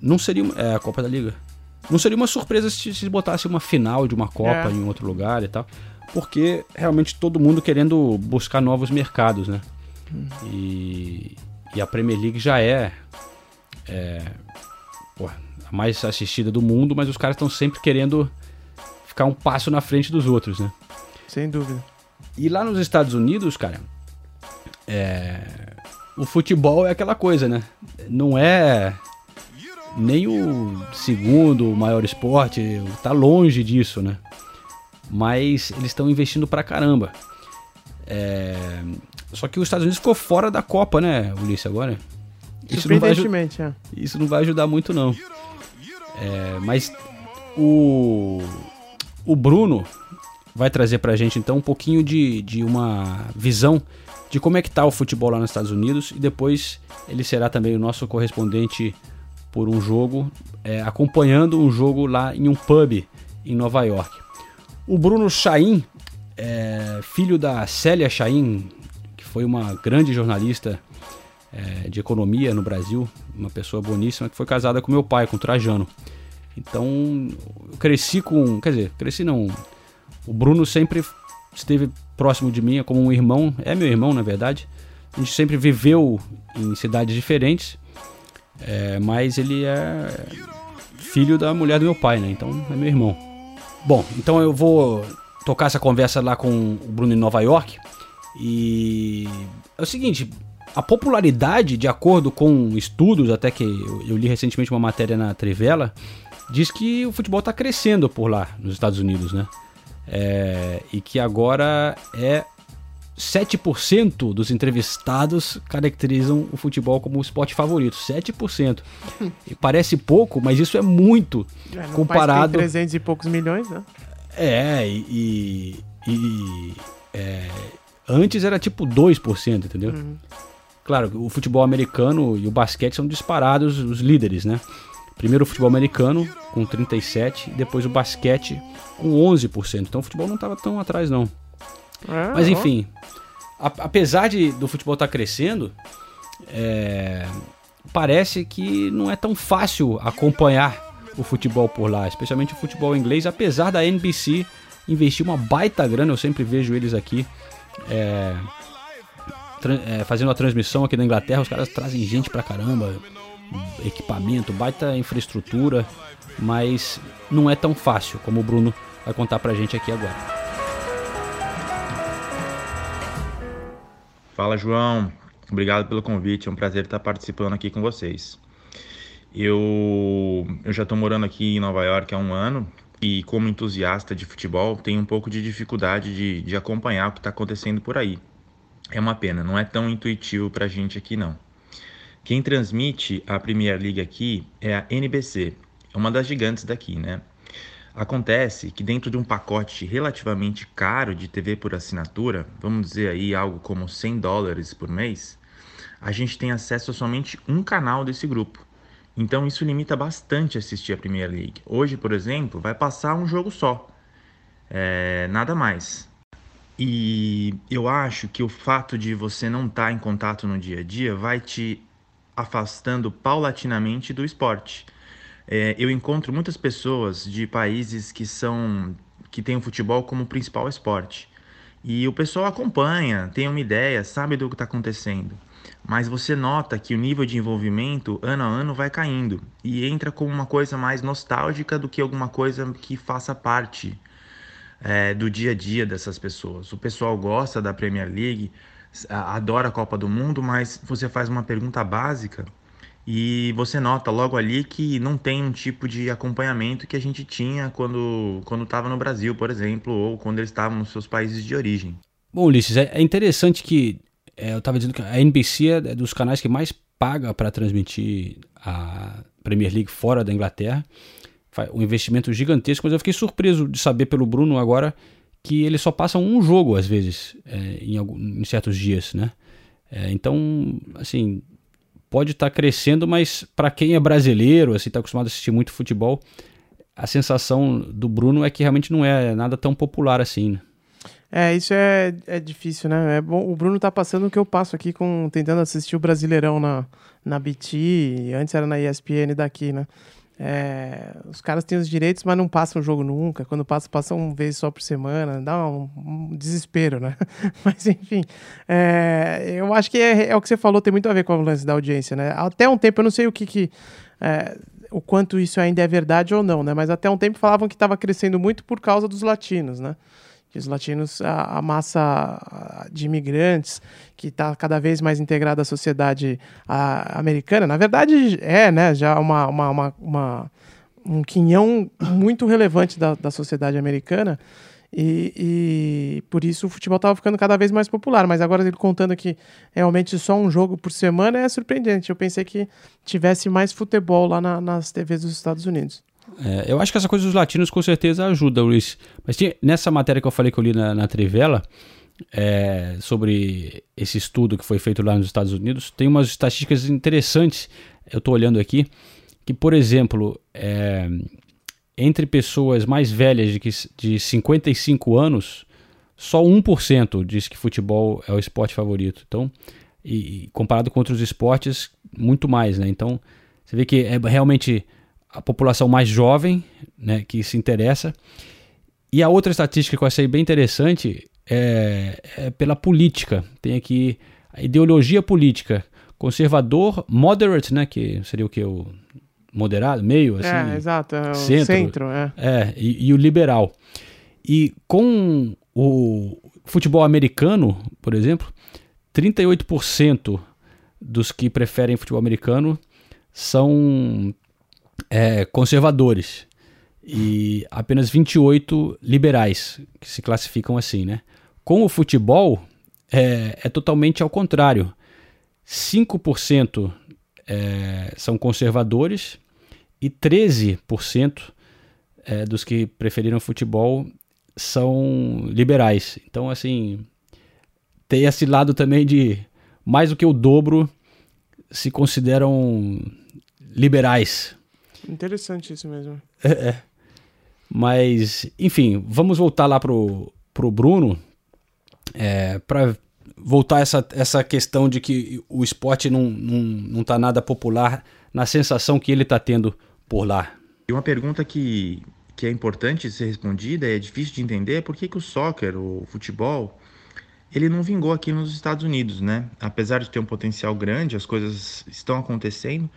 Não seria. É, a Copa da Liga. Não seria uma surpresa se, se botasse uma final de uma Copa é. em outro lugar e tal. Porque realmente todo mundo querendo buscar novos mercados, né? Hum. E, e a Premier League já é, é a mais assistida do mundo, mas os caras estão sempre querendo ficar um passo na frente dos outros, né? Sem dúvida. E lá nos Estados Unidos, cara, é... o futebol é aquela coisa, né? Não é nem o segundo maior esporte, tá longe disso, né? Mas eles estão investindo pra caramba. É... Só que os Estados Unidos ficou fora da Copa, né, Ulisses, agora? Isso não vai, é. Isso não vai ajudar muito, não. É, mas o o Bruno vai trazer pra gente então um pouquinho de, de uma visão de como é que tá o futebol lá nos Estados Unidos e depois ele será também o nosso correspondente por um jogo, é, acompanhando um jogo lá em um pub em Nova York. O Bruno Chaim, é, filho da Célia Chaim, que foi uma grande jornalista é, de economia no Brasil, uma pessoa boníssima, que foi casada com meu pai, com Trajano. Então, eu cresci com. Quer dizer, cresci não. O Bruno sempre esteve próximo de mim, é como um irmão. É meu irmão, na verdade. A gente sempre viveu em cidades diferentes. É, mas ele é filho da mulher do meu pai, né? Então é meu irmão. Bom, então eu vou tocar essa conversa lá com o Bruno em Nova York. E é o seguinte, a popularidade, de acordo com estudos, até que eu, li recentemente uma matéria na Trivela, diz que o futebol está crescendo por lá, nos Estados Unidos, né? É, e que agora é 7% dos entrevistados caracterizam o futebol como o esporte favorito. 7%. E parece pouco, mas isso é muito É, comparado. tem 300 e poucos milhões, né? É, e. e- e, é, antes era tipo 2%, entendeu? Uhum. Claro, o futebol americano e o basquete são disparados os líderes, né? Primeiro o futebol americano com 37%, e depois o basquete com 11%. Então o futebol não estava tão atrás, não. É, Mas enfim, a- apesar de, do futebol estar crescendo, é, parece que não é tão fácil acompanhar o futebol por lá, especialmente o futebol inglês, apesar da NBC investir uma baita grana, eu sempre vejo eles aqui é, é, fazendo a transmissão aqui na Inglaterra, os caras trazem gente pra caramba, equipamento, baita infraestrutura, mas não é tão fácil como o Bruno vai contar pra gente aqui agora. Fala, João. Obrigado pelo convite. É um prazer estar participando aqui com vocês. Eu, eu já estou morando aqui em Nova York há um ano e, como entusiasta de futebol, tenho um pouco de dificuldade de, de acompanhar o que está acontecendo por aí. É uma pena, não é tão intuitivo para a gente aqui não. Quem transmite a Premier League aqui é a NBC, é uma das gigantes daqui, né? Acontece que dentro de um pacote relativamente caro de TV por assinatura, vamos dizer aí algo como 100 dólares por mês, a gente tem acesso a somente um canal desse grupo. Então isso limita bastante assistir a Premier League. Hoje, por exemplo, vai passar um jogo só, é, nada mais. E eu acho que o fato de você não estar em contato no dia a dia vai te afastando paulatinamente do esporte. É, eu encontro muitas pessoas de países que são que têm o futebol como principal esporte. E o pessoal acompanha, tem uma ideia, sabe do que está acontecendo. Mas você nota que o nível de envolvimento ano a ano vai caindo e entra como uma coisa mais nostálgica do que alguma coisa que faça parte é, do dia a dia dessas pessoas. O pessoal gosta da Premier League, adora a Copa do Mundo, mas você faz uma pergunta básica e você nota logo ali que não tem um tipo de acompanhamento que a gente tinha quando quando estava no Brasil, por exemplo, ou quando eles estavam nos seus países de origem. Bom, Ulisses, é, é interessante que é, eu estava dizendo que a NBC é dos canais que mais paga para transmitir a Premier League fora da Inglaterra. Um investimento gigantesco, mas eu fiquei surpreso de saber pelo Bruno agora que eles só passam um jogo às vezes é, em, algum- em certos dias, né? É, então, assim, pode estar crescendo, mas para quem é brasileiro, assim, está acostumado a assistir muito futebol, a sensação do Bruno é que realmente não é nada tão popular assim. Né? É, isso é, é difícil, né? É bom, o Bruno tá passando o que eu passo aqui com tentando assistir o Brasileirão na, na BT, antes era na ESPN daqui, né? É, os caras têm os direitos, mas não passam o jogo nunca. Quando passa, passam uma vez só por semana. Dá um, um desespero, né? Mas enfim, é, eu acho que é, é o que você falou, tem muito a ver com o lance da audiência, né? Até um tempo, eu não sei o que, que é, o quanto isso ainda é verdade ou não, né? Mas até um tempo falavam que estava crescendo muito por causa dos latinos, né? Que os latinos, a, a massa de imigrantes que está cada vez mais integrada à sociedade a, americana, na verdade é, né? Já uma, uma, uma, uma- um quinhão muito relevante da, da sociedade americana. E, e por isso o futebol estava ficando cada vez mais popular. Mas agora ele contando que realmente só um jogo por semana é surpreendente. Eu pensei que tivesse mais futebol lá na- nas TVs dos Estados Unidos. É, eu acho que essa coisa dos latinos com certeza ajuda, Luiz. Mas tinha- nessa matéria que eu falei que eu li na, na Trivela, é, sobre esse estudo que foi feito lá nos Estados Unidos, tem umas estatísticas interessantes. Eu estou olhando aqui, que, por exemplo, é, entre pessoas mais velhas de, de 55 anos, só 1% diz que futebol é o esporte favorito. Então, e comparado com outros esportes, muito mais, né? Então, você vê que é realmente a população mais jovem, né, que se interessa. E a outra estatística que eu achei bem interessante é, é pela política. Tem aqui a ideologia política. Conservador, moderate, né, que seria o que? O moderado, meio, assim. É, exato, é o centro, é. É, e, e o liberal. E com o futebol americano, por exemplo, 38% dos que preferem futebol americano são é, conservadores e apenas 28 liberais, que se classificam assim, né? Com o futebol, é, é totalmente ao contrário. 5% é, são conservadores e 13% é, dos que preferiram futebol são liberais. Então, assim, tem esse lado também de mais do que o dobro se consideram liberais. Interessante isso mesmo. É, é. Mas, enfim, vamos voltar lá pro, pro Bruno é, para voltar essa, essa questão de que o esporte não, não, não tá nada popular na sensação que ele tá tendo por lá. E uma pergunta que, que é importante ser respondida, é difícil de entender, é por que, que o soccer, o futebol, ele não vingou aqui nos Estados Unidos, né? Apesar de ter um potencial grande, as coisas estão acontecendo,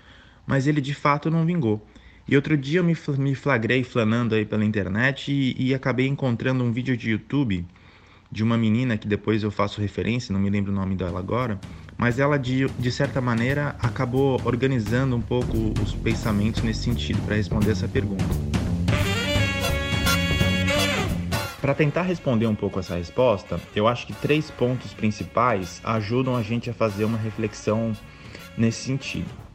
mas ele de fato não vingou. E outro dia eu me, flagrei flanando aí pela internet e, e, acabei encontrando um vídeo de YouTube de uma menina que depois eu faço referência, não me lembro o nome dela agora, mas ela de, de certa maneira acabou organizando um pouco os pensamentos nesse sentido para responder essa pergunta. Para tentar responder um pouco essa resposta, eu acho que três pontos principais ajudam a gente a fazer uma reflexão nesse sentido.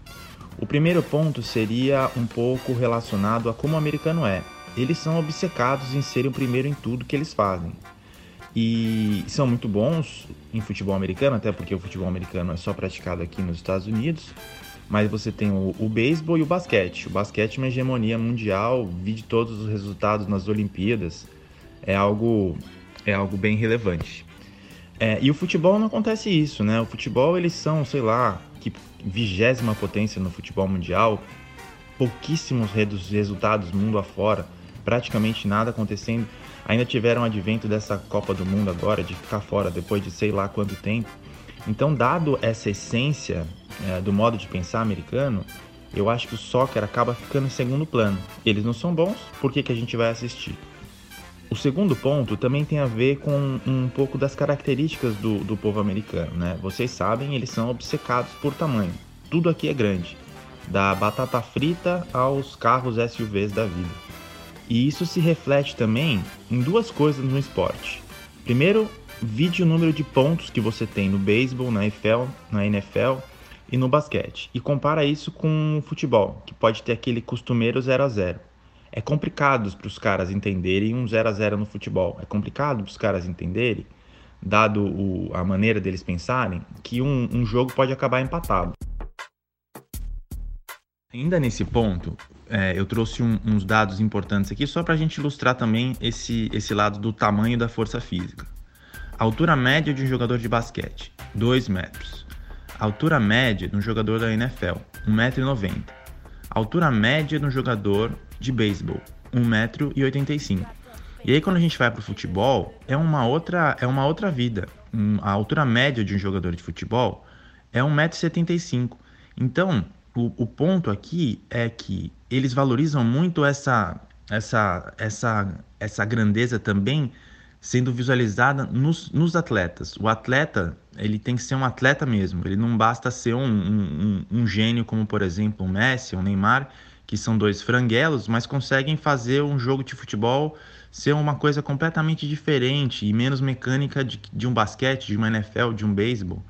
O primeiro ponto seria um pouco relacionado a como o americano é. Eles são obcecados em serem o primeiro em tudo que eles fazem. E são muito bons em futebol americano, até porque o futebol americano é só praticado aqui nos Estados Unidos. Mas você tem o, o beisebol e o basquete. O basquete é uma hegemonia mundial, vide todos os resultados nas Olimpíadas. É algo, é algo bem relevante. É, e o futebol não acontece isso, né? O futebol eles são, sei lá, que vigésima potência no futebol mundial, pouquíssimos resultados mundo afora, praticamente nada acontecendo. Ainda tiveram advento dessa Copa do Mundo agora, de ficar fora depois de sei lá quanto tempo. Então, dado essa essência é, do modo de pensar americano, eu acho que o soccer acaba ficando em segundo plano. Eles não são bons, por que, que a gente vai assistir? O segundo ponto também tem a ver com um pouco das características do, do povo americano, né? Vocês sabem, eles são obcecados por tamanho. Tudo aqui é grande, da batata frita aos carros SUVs da vida. E isso se reflete também em duas coisas no esporte. Primeiro, vide o número de pontos que você tem no beisebol, na NFL, na NFL e no basquete. E compara isso com o futebol, que pode ter aquele costumeiro 0 a 0 é complicado para os caras entenderem um 0 a 0 no futebol. É complicado para os caras entenderem, dado o, a maneira deles pensarem, que um, um jogo pode acabar empatado. Ainda nesse ponto, é, eu trouxe um, uns dados importantes aqui só para a gente ilustrar também esse, esse lado do tamanho da força física. A altura média de um jogador de basquete, 2 metros. A altura média de um jogador da NFL, 1,90m. A altura média de um jogador de beisebol, 1,85m. E aí quando a gente vai para o futebol, é uma outra, é uma outra vida. A altura média de um jogador de futebol é 1,75m. Então, o, o ponto aqui é que eles valorizam muito essa, essa, essa, essa grandeza também sendo visualizada nos, nos atletas. O atleta, ele tem que ser um atleta mesmo. Ele não basta ser um, um, um gênio como, por exemplo, o Messi, o Neymar, que são dois franguelos, mas conseguem fazer um jogo de futebol ser uma coisa completamente diferente e menos mecânica de, de um basquete, de uma NFL, de um beisebol,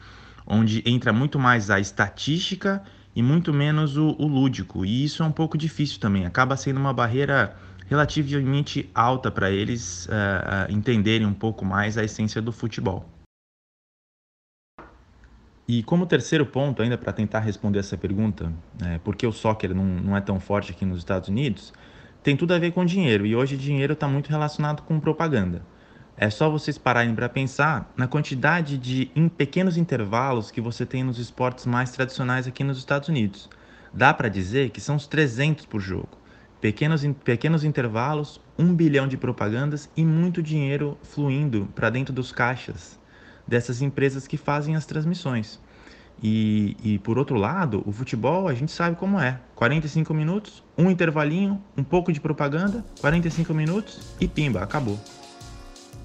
onde entra muito mais a estatística e muito menos o, o lúdico. E isso é um pouco difícil também, acaba sendo uma barreira relativamente alta para eles uh, uh, entenderem um pouco mais a essência do futebol. E como terceiro ponto, ainda para tentar responder essa pergunta, é, por que o soccer não, não é tão forte aqui nos Estados Unidos, tem tudo a ver com dinheiro. E hoje dinheiro está muito relacionado com propaganda. É só vocês pararem para pensar na quantidade de em pequenos intervalos que você tem nos esportes mais tradicionais aqui nos Estados Unidos. Dá para dizer que são os 300 por jogo. Pequenos, pequenos intervalos, um bilhão de propagandas e muito dinheiro fluindo para dentro dos caixas dessas empresas que fazem as transmissões. E, e, por outro lado, o futebol a gente sabe como é: 45 minutos, um intervalinho, um pouco de propaganda, 45 minutos e pimba, acabou.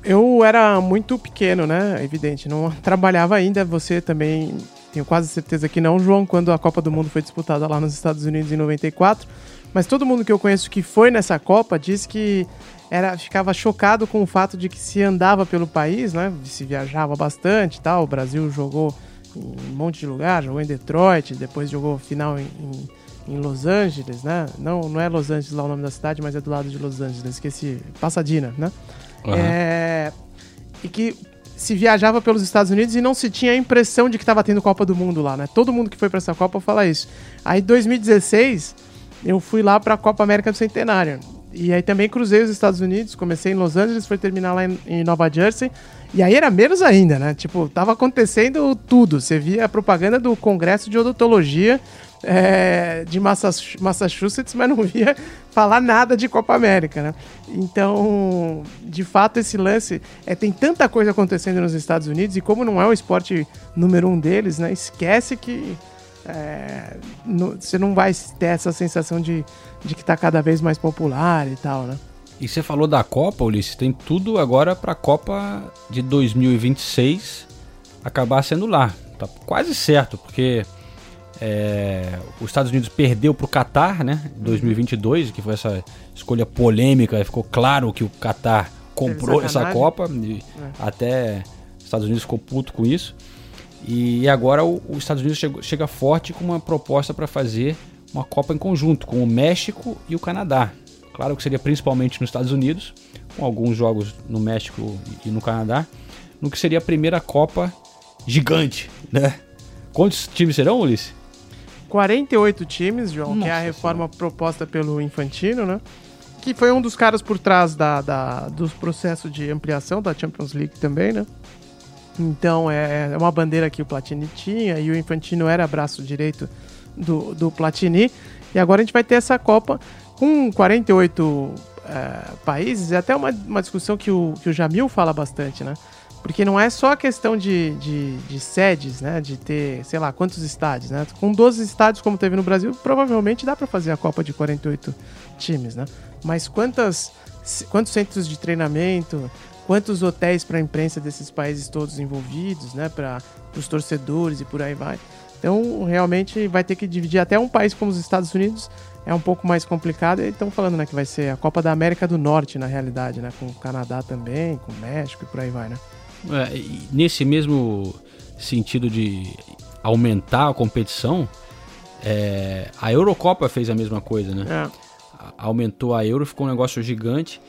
Eu era muito pequeno, né? Evidente, não trabalhava ainda. Você também, tenho quase certeza que não, João, quando a Copa do Mundo foi disputada lá nos Estados Unidos em 94. mas todo mundo que eu conheço que foi nessa Copa disse que era, ficava chocado com o fato de que se andava pelo país, né? Se viajava bastante e tal. O Brasil jogou em um monte de lugar, jogou em Detroit, depois jogou final em, em, em Los Angeles, né? Não, não é Los Angeles lá o nome da cidade, mas é do lado de Los Angeles, esqueci. Pasadena, né? Uhum. É, e que se viajava pelos Estados Unidos e não se tinha a impressão de que estava tendo Copa do Mundo lá, né? Todo mundo que foi para essa Copa fala isso. Aí, 2016, eu fui lá para a Copa América do Centenário. E aí também cruzei os Estados Unidos, comecei em Los Angeles, foi terminar lá em, em Nova Jersey. E aí era menos ainda, né? Tipo, tava acontecendo tudo. Você via a propaganda do Congresso de Odontologia é, de Massach- Massachusetts, mas não via falar nada de Copa América, né? Então, de fato, esse lance é tem tanta coisa acontecendo nos Estados Unidos e como não é o esporte número um deles, né? Esquece que é, no- você não vai ter essa sensação de, de que tá cada vez mais popular e tal, né? E você falou da Copa, Ulisses, tem tudo agora para a Copa de 2026 acabar sendo lá. Tá quase certo, porque é, os Estados Unidos perdeu para o Qatar, né? Em 2022, que foi essa escolha polêmica. Ficou claro que o Qatar comprou essa. Copa. e Até os Estados Unidos ficou puto com isso. E agora os Estados Unidos chegou- chega forte com uma proposta para fazer uma Copa em conjunto com o México e o Canadá. Claro que seria principalmente nos Estados Unidos, com alguns jogos no México e no Canadá, no que seria a primeira Copa gigante, né? Quantos times serão, Ulisses? 48 times, João, que é a Nossa reforma proposta pelo Infantino, né? Que foi um dos caras por trás da, da, dos processos de ampliação da Champions League também, né? Então é, é uma bandeira que o Platini tinha e o Infantino era braço direito do, do Platini. E agora a gente vai ter essa Copa com 48 é, países. É até uma, uma discussão que o, que o Jamil fala bastante, né? Porque não é só a questão de, de, de sedes, né? De ter, sei lá, quantos estádios, né? Com 12 estádios, como teve no Brasil, provavelmente dá para fazer a Copa de 48 times, né? Mas quantas, quantos centros de treinamento, quantos hotéis para a imprensa desses países todos envolvidos, né? Para os torcedores e por aí vai. Então, realmente vai ter que dividir até um país como os Estados Unidos é um pouco mais complicado. E estão falando, né, que vai ser a Copa da América do Norte, na realidade, né? Com o Canadá também, com o México e por aí vai, né? É, nesse mesmo sentido de aumentar a competição, é, a Eurocopa fez a mesma coisa, né? É. Aumentou a Euro, ficou um negócio gigante.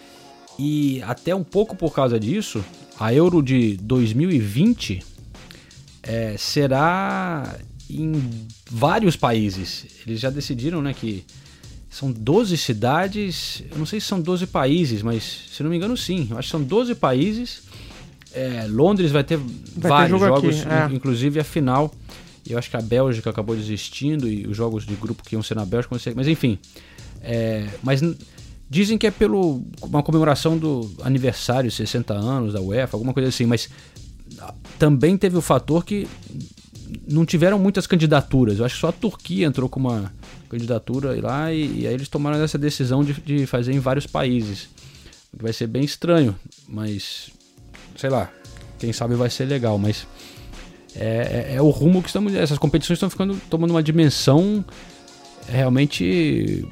E até um pouco por causa disso, a Euro de 2020 é, será em vários países. Eles já decidiram, né, que são 12 cidades, eu não sei se são 12 países, mas se não me engano sim, eu acho que são 12 países. É, Londres vai ter ter vários jogo aqui, jogos, é. in- inclusive a final. Eu acho que a Bélgica acabou desistindo e os jogos de grupo que iam ser na Bélgica, mas enfim. É, mas dizem que é pelo uma comemoração do aniversário, 60 anos da UEFA, alguma coisa assim, mas ah, também teve o fator que não tiveram muitas candidaturas. Eu acho que só a Turquia entrou com uma candidatura lá e, e aí eles tomaram essa decisão de, de fazer em vários países. Que vai ser bem estranho, mas sei lá, quem sabe vai ser legal, mas é, é- é o rumo que estamos. Essas competições estão ficando tomando uma dimensão realmente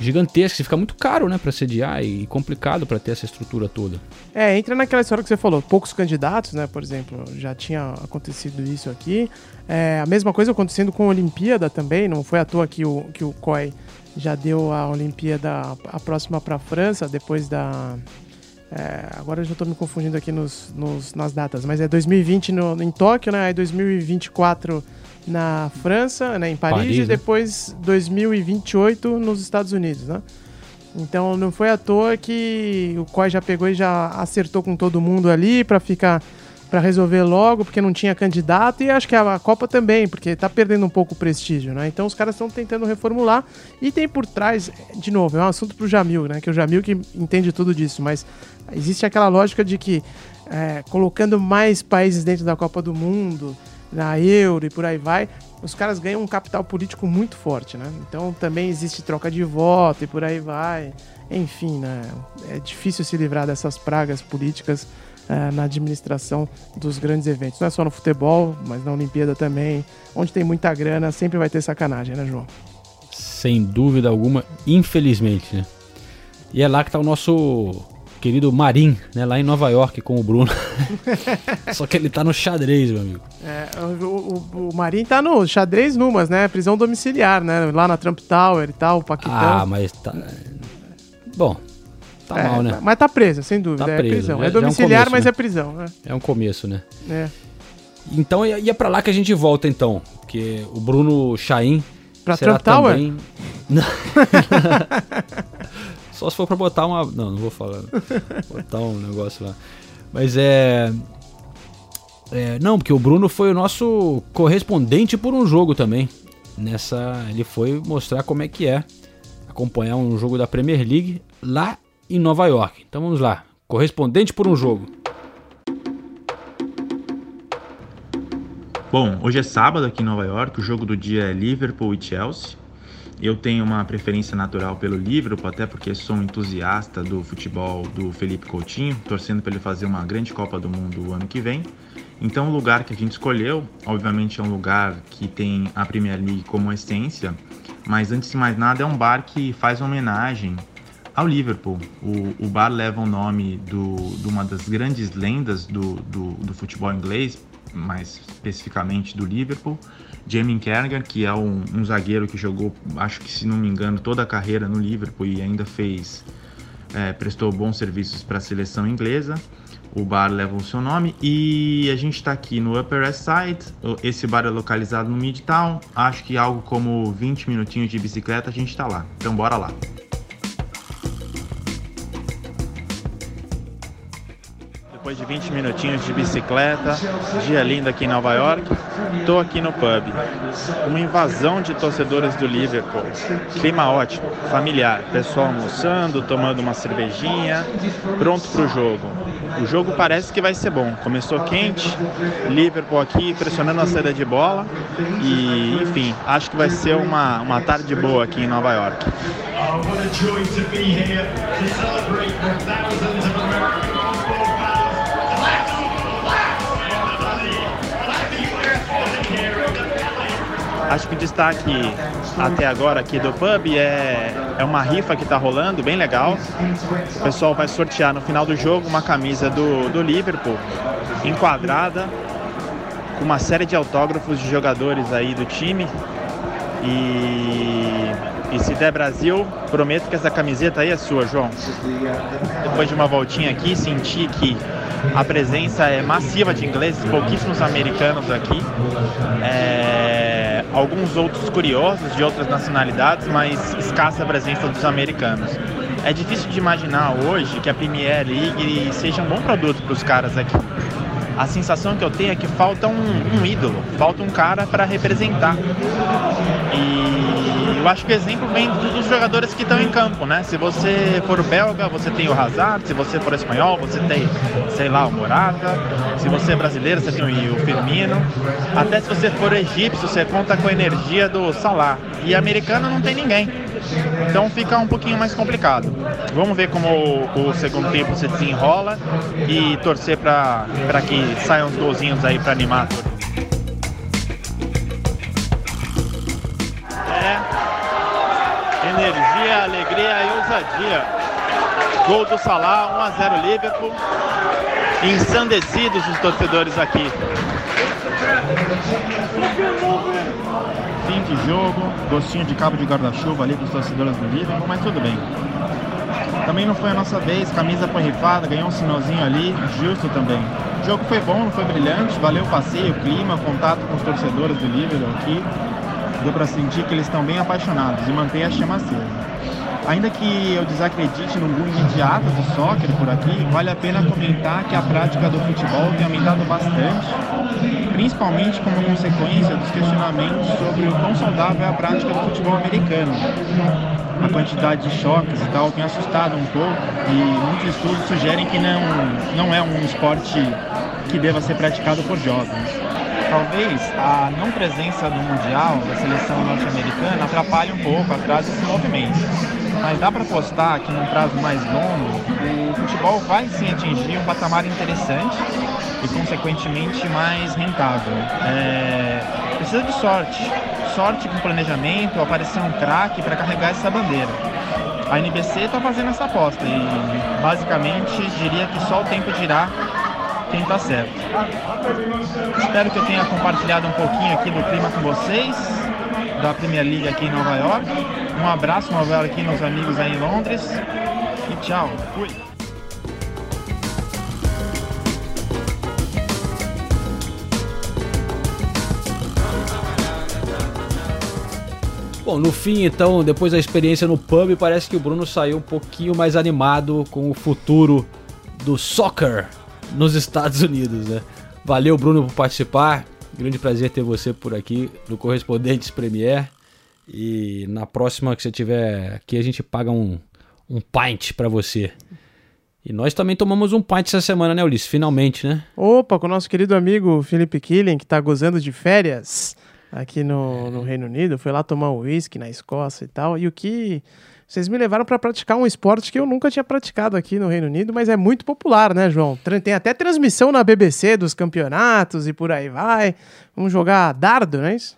gigantesca. Fica muito caro, né, para sediar e complicado para ter essa estrutura toda. É, entra naquela história que você falou, poucos candidatos, né? Por exemplo, já tinha acontecido isso aqui. É, a mesma coisa acontecendo com a Olimpíada também, não foi à toa que o, que o COI já deu a Olimpíada a próxima para a França, depois da. é, agora eu já estou me confundindo aqui nos, nos- nas datas, mas é 2020 no, em Tóquio, né? Aí 2024 na França, né? Em Paris, Paris, e né? depois 2028 nos Estados Unidos, né? Então não foi à toa que o COI já pegou e já acertou com todo mundo ali para ficar para resolver logo, porque não tinha candidato e acho que a Copa também, porque tá perdendo um pouco o prestígio, né? Então os caras estão tentando reformular e tem por trás, de novo, é um assunto pro Jamil, né? Que o Jamil que entende tudo disso, mas existe aquela lógica de que é, colocando mais países dentro da Copa do Mundo, na Euro e por aí vai, os caras ganham um capital político muito forte, né? Então também existe troca de voto e por aí vai. Enfim, né? É difícil se livrar dessas pragas políticas eh, na administração dos grandes eventos. Não é só no futebol, mas na Olimpíada também. Onde tem muita grana, sempre vai ter sacanagem, né, João? Sem dúvida alguma, infelizmente, né? E é lá que tá o nosso querido Marim, né? Lá em Nova York com o Bruno. Só que ele tá no xadrez, meu amigo. É, o, o, o Marim tá no xadrez numas, né? Prisão domiciliar, né? Lá na Trump Tower e tal, o Paquitão. Ah, mas tá. Bom, tá É, mal, né? Mas tá preso, sem dúvida. Tá é preso, prisão. já- é já é um domiciliar, começo, mas né? é prisão, né? É um começo, né? É. Então ia, ia pra lá que a gente volta, então. Porque o Bruno Chaim. Pra será Trump Tower? também... Não. Só se for pra botar uma. Não, não vou falar. Botar um negócio lá. Mas é. É, não, porque o Bruno foi o nosso correspondente por um jogo também. Nessa, ele foi mostrar como é que é acompanhar um jogo da Premier League lá em Nova York. Então vamos lá, correspondente por um jogo. Bom, hoje é sábado aqui em Nova York, o jogo do dia é Liverpool e Chelsea. Eu tenho uma preferência natural pelo Liverpool, até porque sou um entusiasta do futebol do Felipe Coutinho, torcendo para ele fazer uma grande Copa do Mundo o ano que vem. Então, o lugar que a gente escolheu, obviamente, é um lugar que tem a Premier League como essência, mas antes de mais nada, é um bar que faz homenagem ao Liverpool. O, o bar leva o nome do, de uma das grandes lendas do, do, do futebol inglês, mais especificamente do Liverpool, Jamie Carragher, que é um, um zagueiro que jogou, acho que se não me engano, toda a carreira no Liverpool e ainda fez, é, prestou bons serviços para a seleção inglesa. O bar leva o seu nome e a gente está aqui no Upper West Side. Esse bar é localizado no Midtown. Acho que algo como 20 minutinhos de bicicleta a gente está lá. Então bora lá. Depois de 20 minutinhos de bicicleta, dia lindo aqui em Nova York, estou aqui no pub. Uma invasão de torcedores do Liverpool. Clima ótimo, familiar. Pessoal almoçando, tomando uma cervejinha, pronto para o jogo. O jogo parece que vai ser bom. Começou quente, Liverpool aqui pressionando a saída de bola e, enfim, acho que vai ser uma, uma tarde boa aqui em Nova York. what Acho que o destaque até agora aqui do pub é, é uma rifa que está rolando, bem legal. O pessoal vai sortear no final do jogo uma camisa do, do Liverpool, enquadrada, com uma série de autógrafos de jogadores aí do time. E, e se der Brasil, prometo que essa camiseta aí é sua, João. Depois de uma voltinha aqui, senti que a presença é massiva de ingleses, pouquíssimos americanos aqui. É, alguns outros curiosos de outras nacionalidades, mas escassa presença dos americanos. É difícil de imaginar hoje que a Premier League seja um bom produto para os caras aqui. A sensação que eu tenho é que falta um, um ídolo, falta um cara para representar. E eu acho que o exemplo vem dos jogadores que estão em campo, né? Se você for belga, você tem o Hazard, se você for espanhol, você tem, sei lá, o Morata, se você é brasileiro, você tem o Firmino, até se você for egípcio, você conta com a energia do Salah. E americano não tem ninguém. Então fica um pouquinho mais complicado. Vamos ver como o, o segundo tempo se desenrola e torcer para que saiam os golzinhos aí para animar a torcida. Energia, alegria e ousadia. Gol do Salah, 1 a 0 Liverpool. Ensandecidos os torcedores aqui. Fim de jogo, gostinho de cabo de guarda-chuva ali dos torcedores do Liverpool, mas tudo bem. Também não foi a nossa vez, camisa foi rifada, ganhou um sinalzinho ali, justo também. O jogo foi bom, não foi brilhante, valeu o passeio, o clima, o contato com os torcedores do Liverpool aqui. Deu para sentir que eles estão bem apaixonados e mantém a chama acesa. Ainda que eu desacredite no boom imediato do soccer por aqui, vale a pena comentar que a prática do futebol tem aumentado bastante, principalmente como consequência dos questionamentos sobre o quão saudável é a prática do futebol americano. A quantidade de choques e tal tem assustado um pouco e muitos estudos sugerem que não, não é um esporte que deva ser praticado por jovens. Talvez a não presença no Mundial da seleção norte-americana atrapalhe um pouco, atrase esse movimento. Mas dá para apostar que num prazo mais longo, o futebol vai sim atingir um patamar interessante e, consequentemente, mais rentável. É... Precisa de sorte. sorte com planejamento, aparecer um craque para carregar essa bandeira. A NBC está fazendo essa aposta e basicamente diria que só o tempo dirá quem está certo. Espero que eu tenha compartilhado um pouquinho aqui do clima com vocês, da Premier League aqui em Nova York. Um abraço, Nova York, aqui nos amigos aí em Londres. E tchau, fui! Bom, no fim, então, depois da experiência no pub, parece que o Bruno saiu um pouquinho mais animado com o futuro do soccer nos Estados Unidos, né? Valeu, Bruno, por participar. Grande prazer ter você por aqui no Correspondentes Premier. E na próxima que você tiver aqui, a gente paga um, um pint para você. E nós também tomamos um pint essa semana, né, Ulisses? Finalmente, né? Opa, com o nosso querido amigo Felipe Killing, que tá gozando de férias aqui no, no Reino Unido. Foi lá tomar um whisky na Escócia e tal. E o que vocês me levaram para praticar um esporte que eu nunca tinha praticado aqui no Reino Unido, mas é muito popular, né, João? Tem até transmissão na BBC dos campeonatos e por aí vai. Vamos jogar dardo, não é isso?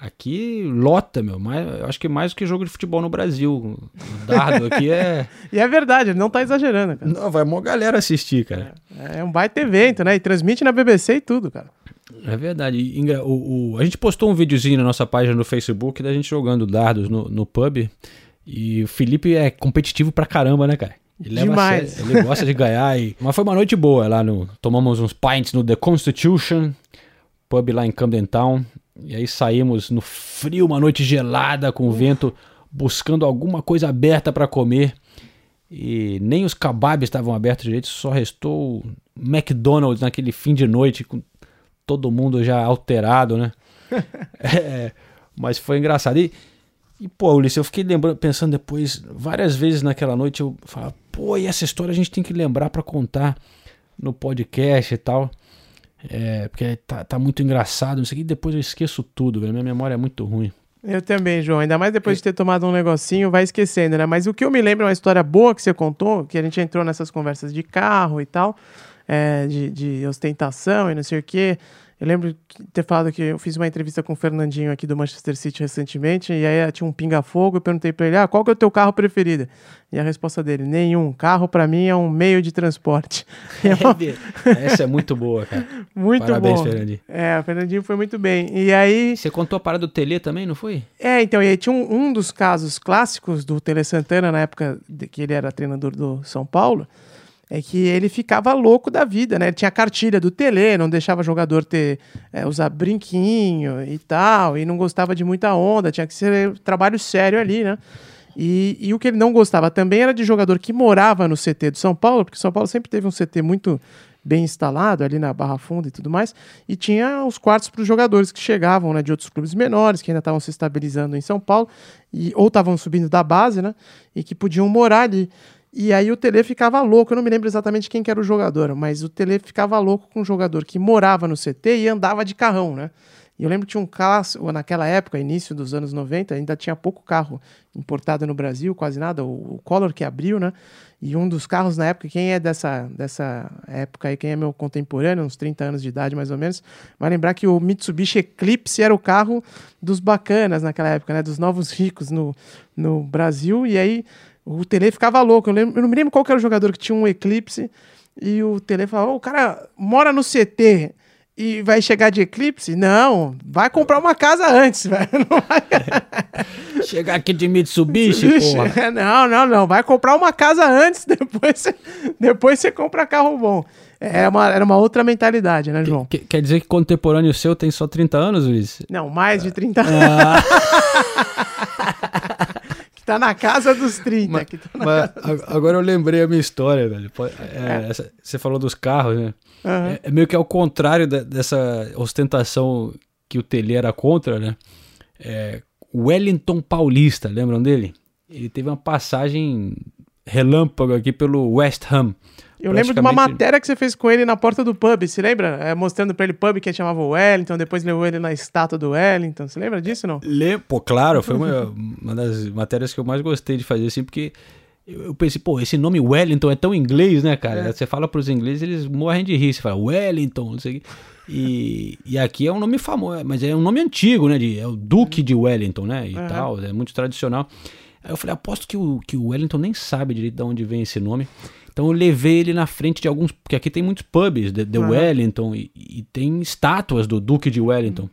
Aqui lota, meu. Mais, eu acho que mais do que jogo de futebol no Brasil. O dardo aqui é. e é verdade, ele não tá exagerando, cara. Não, vai uma galera assistir, cara. É, é um baita evento, né? E transmite na BBC e tudo, cara. É verdade. O, o, a gente postou um videozinho na nossa página no Facebook da gente jogando dardos no, no pub. E o Felipe é competitivo pra caramba, né, cara? Ele Demais. Sério, ele gosta de ganhar. E... Mas foi uma noite boa lá no. Tomamos uns pints no The Constitution, pub lá em Camden Town. E aí saímos no frio, uma noite gelada, com vento, buscando alguma coisa aberta para comer. E nem os kebabs estavam abertos direito, só restou o McDonald's naquele fim de noite, com todo mundo já alterado, né? é, mas foi engraçado. E, e, pô, Ulisses, eu fiquei lembrando, pensando depois, várias vezes naquela noite, eu falava, pô, e essa história a gente tem que lembrar para contar no podcast e tal. É, porque tá, tá muito engraçado, isso aqui, depois eu esqueço tudo, velho. minha memória é muito ruim. Eu também, João. Ainda mais depois de ter tomado um negocinho, vai esquecendo, né? Mas o que eu me lembro é uma história boa que você contou, que a gente entrou nessas conversas de carro e tal, é, de, de ostentação e não sei o quê. Eu lembro de ter falado que eu fiz uma entrevista com o Fernandinho aqui do Manchester City recentemente, e aí tinha um pinga-fogo, eu perguntei para ele, ah, qual que é o teu carro preferido? E a resposta dele, nenhum. Carro para mim é um meio de transporte. É, essa é muito boa, cara. Muito Parabéns, bom. Fernandinho. É, o Fernandinho foi muito bem. E aí... Você contou a parada do Tele também, não foi? É, então, e aí tinha um, um dos casos clássicos do Tele Santana, na época de que ele era treinador do São Paulo, é que ele ficava louco da vida, né? Ele tinha cartilha do Tele, não deixava jogador ter é, usar brinquinho e tal, e não gostava de muita onda, tinha que ser trabalho sério ali, né? E, e, o que ele não gostava também era de jogador que morava no CT do São Paulo, porque São Paulo sempre teve um CT muito bem instalado ali na Barra Funda e tudo mais, e tinha os quartos para os jogadores que chegavam né, de outros clubes menores, que ainda estavam se estabilizando em São Paulo, e, ou estavam subindo da base, né? E que podiam morar ali. E aí o Tele ficava louco, eu não me lembro exatamente quem que era o jogador, mas o Tele ficava louco com um jogador que morava no CT e andava de carrão, né? E eu lembro que tinha um carro, naquela época, início dos anos 90, ainda tinha pouco carro importado no Brasil, quase nada, o, o Collor que abriu, né? E um dos carros na época, quem é dessa, dessa época aí, quem é meu contemporâneo, uns 30 anos de idade mais ou menos, vai lembrar que o Mitsubishi Eclipse era o carro dos bacanas naquela época, né? Dos novos ricos no, no Brasil. E aí o Tele ficava louco. Eu, lembro, eu não me lembro qual era o jogador que tinha um Eclipse. E o Tele falava: oh, o cara mora no CT e vai chegar de Eclipse? Não, vai comprar uma casa antes, velho. Vai... chegar aqui de Mitsubishi, porra. Não, não, não. Vai comprar uma casa antes, depois você, depois você compra carro bom. Era uma, era uma outra mentalidade, né, João? Que, quer dizer que contemporâneo seu tem só 30 anos, Luiz? Não, mais de 30 anos. Ah. Tá na casa dos 30. Mas, tá mas agora eu lembrei a minha história, velho. É, é. Essa, você falou dos carros, né? Uhum. É, é, meio que ao contrário de, dessa ostentação que o Tele era contra, né? É, Wellington Paulista, lembram dele? Ele teve uma passagem relâmpago aqui pelo West Ham. Eu lembro de uma matéria que você fez com ele na porta do pub, se lembra? É, mostrando pra ele pub que chamava Wellington, depois levou ele na estátua do Wellington. Você lembra disso não? Le... Pô, claro, foi uma, uma das matérias que eu mais gostei de fazer, assim, porque eu pensei, pô, esse nome Wellington é tão inglês, né, cara? É. Você fala pros ingleses, eles morrem de rir. Você fala Wellington, não sei o quê. E, e aqui é um nome famoso, mas é um nome antigo, né? De, é o Duque de Wellington, né? E Uhum. tal, é muito tradicional. Aí eu falei, aposto que o, que o Wellington nem sabe direito de onde vem esse nome. Então eu levei ele na frente de alguns. Porque aqui tem muitos pubs, de, de. Wellington, e, e tem estátuas do Duque de Wellington.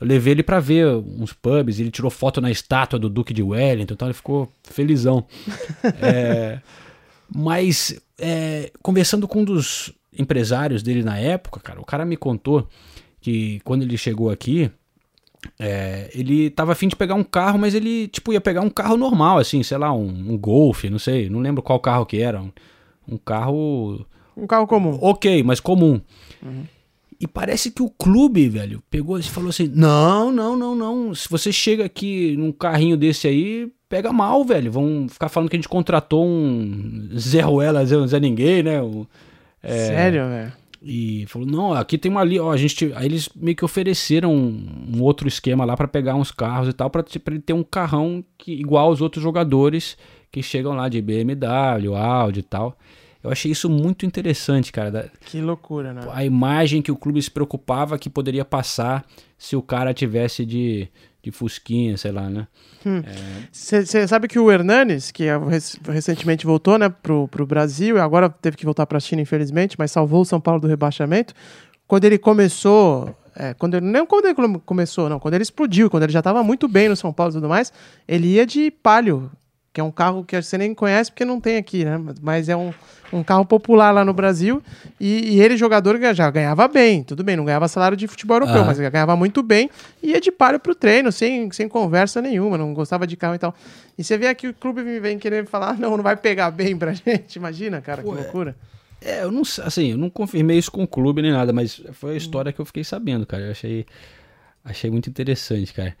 Eu levei ele pra ver uns pubs, ele tirou foto na estátua do Duque de Wellington, então ele ficou felizão. É, mas é, conversando com um dos empresários dele na época, cara, o cara me contou que quando ele chegou aqui, é, ele tava afim de pegar um carro, mas ele, tipo, ia pegar um carro normal, assim, sei lá, um, um Golf, não sei, não lembro qual carro que era. Um, um carro. Um carro comum. Ok, mas comum. Uhum. E parece que o clube, velho, pegou e falou assim: não, não, não, não. Se você chega aqui num carrinho desse aí, pega mal, velho. Vão ficar falando que a gente contratou um Zé Ruela, Zé, Zé Ninguém, né? O, é, Sério, velho? E falou: não, aqui tem uma ali, ó. A gente, aí eles meio que ofereceram um, um outro esquema lá pra pegar uns carros e tal, pra, pra ele ter um carrão que, igual aos outros jogadores que chegam lá de BMW, Audi e tal. Eu achei isso muito interessante, cara. Que loucura, né? a imagem que o clube se preocupava que poderia passar se o cara tivesse de, de fusquinha, sei lá, né? Você sabe que o Hernanes, que é- rec- recentemente voltou né, pro, pro Brasil e agora teve que voltar pra China, infelizmente, mas salvou o São Paulo do rebaixamento. Quando ele começou. é, quando ele, não quando ele come- começou, não. Quando ele explodiu, quando ele já estava muito bem no São Paulo e tudo mais, ele ia de Palio, que é um carro que você nem conhece porque não tem aqui, né? Mas é um, um carro popular lá no Brasil. E, e ele, jogador, já ganhava bem. Tudo bem, não ganhava salário de futebol europeu, Ah. mas ganhava muito bem. E ia de Palio pro treino, sem, sem conversa nenhuma, não gostava de carro e tal. E você vê aqui o clube me vem querer falar, "Ah, não, não vai pegar bem pra gente. Imagina, cara, que loucura. É, eu não sei, assim, eu não confirmei isso com o clube nem nada, mas foi a história que eu fiquei sabendo, cara. Eu achei, achei muito interessante, cara.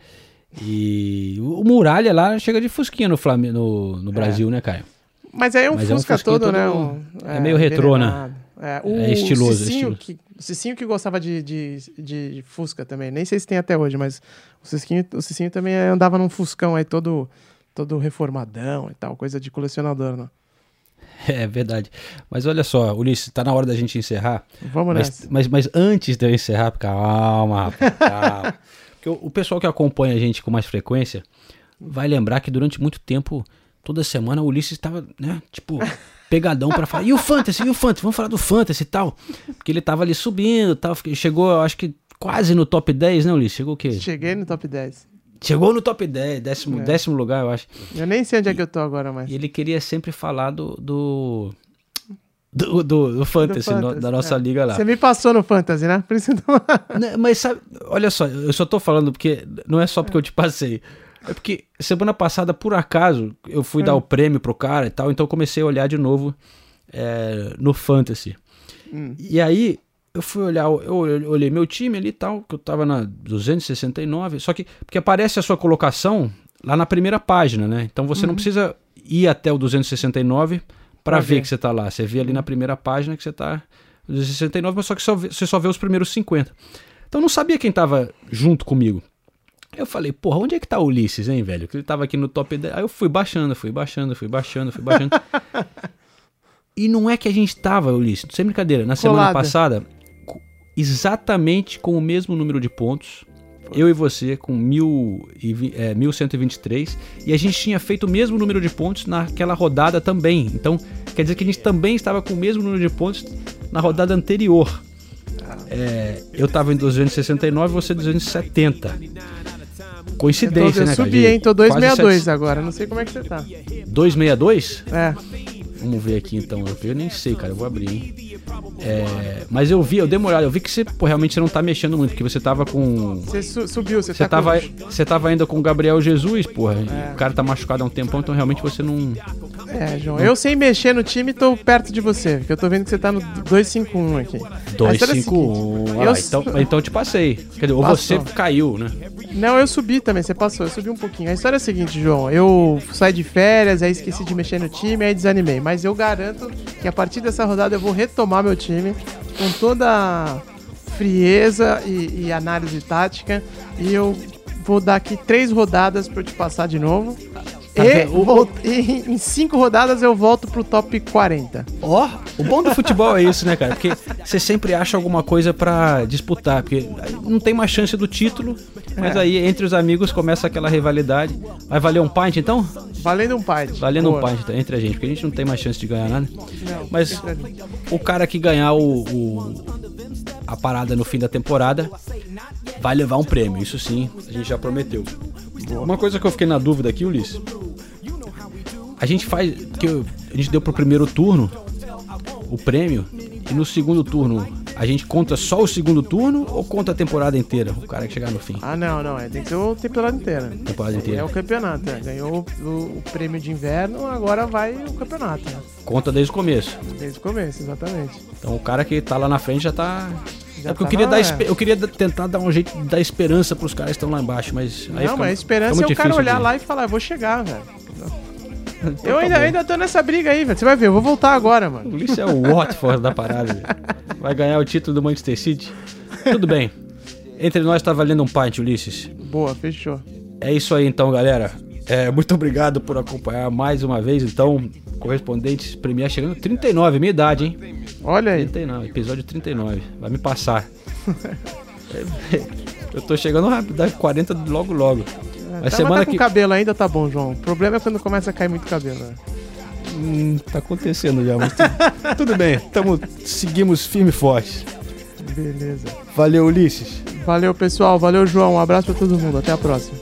E o Muralha lá chega de fusquinha no, Flamengo, no, no Brasil, né, cara? Mas aí é um Mas é um Fusca todo, né? um- é meio retrô, né? envenenado. É, o É estiloso, Cicinho, estiloso. Que, o Cicinho que gostava de, de, de Fusca também. Nem sei se tem até hoje, mas o Cicinho, o Cicinho também andava num Fuscão aí todo, todo reformadão e tal, coisa de colecionador, né? É verdade. Mas olha só, Ulisses, tá na hora da gente encerrar. Vamos mas, nessa. mas, mas antes de eu encerrar, calma, rapaz, calma. Porque o, o pessoal que acompanha a gente com mais frequência vai lembrar que durante muito tempo, toda semana, o Ulisses estava, né, tipo, pegadão pra falar. E o Fantasy, e o Fantasy? Vamos falar do Fantasy e tal. Porque ele tava ali subindo e tal. Chegou, eu acho que quase no top 10, né, Ulisses? Chegou o quê? Cheguei no top 10. Chegou no top 10, décimo, É. décimo lugar, eu acho. Eu nem sei onde é que eu tô agora, mas. E ele queria sempre falar do. do... Do, do, do Fantasy, no- Fantasy, da nossa é. liga lá. Você me passou no Fantasy, né? Por isso. Né, Mas sabe, olha só, eu só tô falando porque não é só porque eu te passei. É porque semana passada, por acaso, eu fui É. dar o prêmio pro cara e tal, então eu comecei a olhar de novo é, no Fantasy. Hum. E aí, eu fui olhar, eu olhei meu time ali e tal, que eu tava na 269, só que, porque aparece a sua colocação lá na primeira página, né? Então você não Uhum. precisa ir até o 269 para Pra ver que você tá lá. Você vê ali na primeira página que você tá no 269, mas só que só vê- você só vê os primeiros 50. Então não sabia quem tava junto comigo. Eu falei, porra, onde é que tá o Ulisses, hein, velho? Que ele tava aqui no top 10. Aí eu fui baixando, fui baixando, fui baixando, fui baixando. e não é que a gente tava, Ulisses, sem brincadeira, na semana Colada. passada, co- exatamente com o mesmo número de pontos, eu e você com mil e é, 1123, e a gente tinha feito o mesmo número de pontos naquela rodada também. Então, quer dizer que a gente também estava com o mesmo número de pontos na rodada anterior. É, eu estava em 269 você 270. Coincidência, eu tô, eu né, cara? subi, hein? Tô quase 262 sete- agora. Não sei como é que você tá. 262? É. Vamos ver aqui então. Eu, nem sei, cara. Eu vou abrir, hein? É, mas eu vi, eu olhada. Eu vi que você, pô, realmente você não tá mexendo muito, porque você tava com. Você su- subiu, você, Você tá tava, com... você tava ainda com o Gabriel Jesus, porra. É. O cara tá machucado há um tempão, então realmente você não. É, João. Eu sem mexer no time tô perto de você, porque eu tô vendo que você tá no 251 aqui. A história é a 251. seguinte, Ah, eu- então, então eu te passei. Quer dizer, ou você caiu, né? Não, eu subi também, você passou, eu subi um pouquinho. A história é a seguinte, João, eu saí de férias, aí esqueci de mexer no time, aí desanimei. Mas eu garanto que a partir dessa rodada eu vou retomar meu time com toda a frieza e, e análise tática. E eu vou dar aqui três rodadas pra eu te passar de novo. Tá e, vol- e em cinco rodadas eu volto pro top 40. Ó, o bom do futebol é isso, né, cara? Porque você sempre acha alguma coisa pra disputar, porque não tem mais chance do título, mas É. aí entre os amigos começa aquela rivalidade. Vai valer um pint então? Valendo um pint. Valendo Boa. um pint entre a gente, porque a gente não tem mais chance de ganhar nada. Não, Mas o cara que ganhar o, o- a parada no fim da temporada vai levar um prêmio, isso sim, a gente já prometeu. Uma coisa que eu fiquei na dúvida aqui, Ulisses. A gente faz. Que eu- a gente deu pro primeiro turno o prêmio, e no segundo turno a gente conta só o segundo turno ou conta a temporada inteira? O cara que chegar no fim. Ah, não, não. É, tem que ser o temporada inteira. Temporada inteira. É o campeonato. é. Ganhou o, o- prêmio de inverno, agora vai o campeonato. né? Conta desde o começo. Desde o começo, exatamente. Então o cara que tá lá na frente já tá. Já é porque eu tá queria, na- dar, é. eu queria tentar dar um jeito de dar esperança pros caras que estão lá embaixo, mas. não, mas a esperança é o cara difícil olhar lá e falar, eu vou chegar, velho. Eu tá ainda, bom. ainda tô nessa briga aí, velho. Você vai ver, eu vou voltar agora, mano. O Ulisses é o Watford da parada. velho. Vai ganhar o título do Manchester City. Tudo bem. Entre nós tá valendo um pint, Ulisses. Boa, fechou. É isso aí então, galera. É, muito obrigado por acompanhar mais uma vez. Então, correspondentes Premier chegando 39, minha idade, hein? Olha aí. 39, episódio 39. Vai me passar. Eu tô chegando rápido, dá 40 logo logo. Mas semana tá com que cabelo ainda, tá bom, João. O problema é quando começa a cair muito cabelo. né? Hum, tá acontecendo já, mas tudo, tudo bem. Tamo, seguimos firme e forte. Beleza. Valeu, Ulisses. Valeu, pessoal. Valeu, João. Um abraço pra todo mundo. Até a próxima.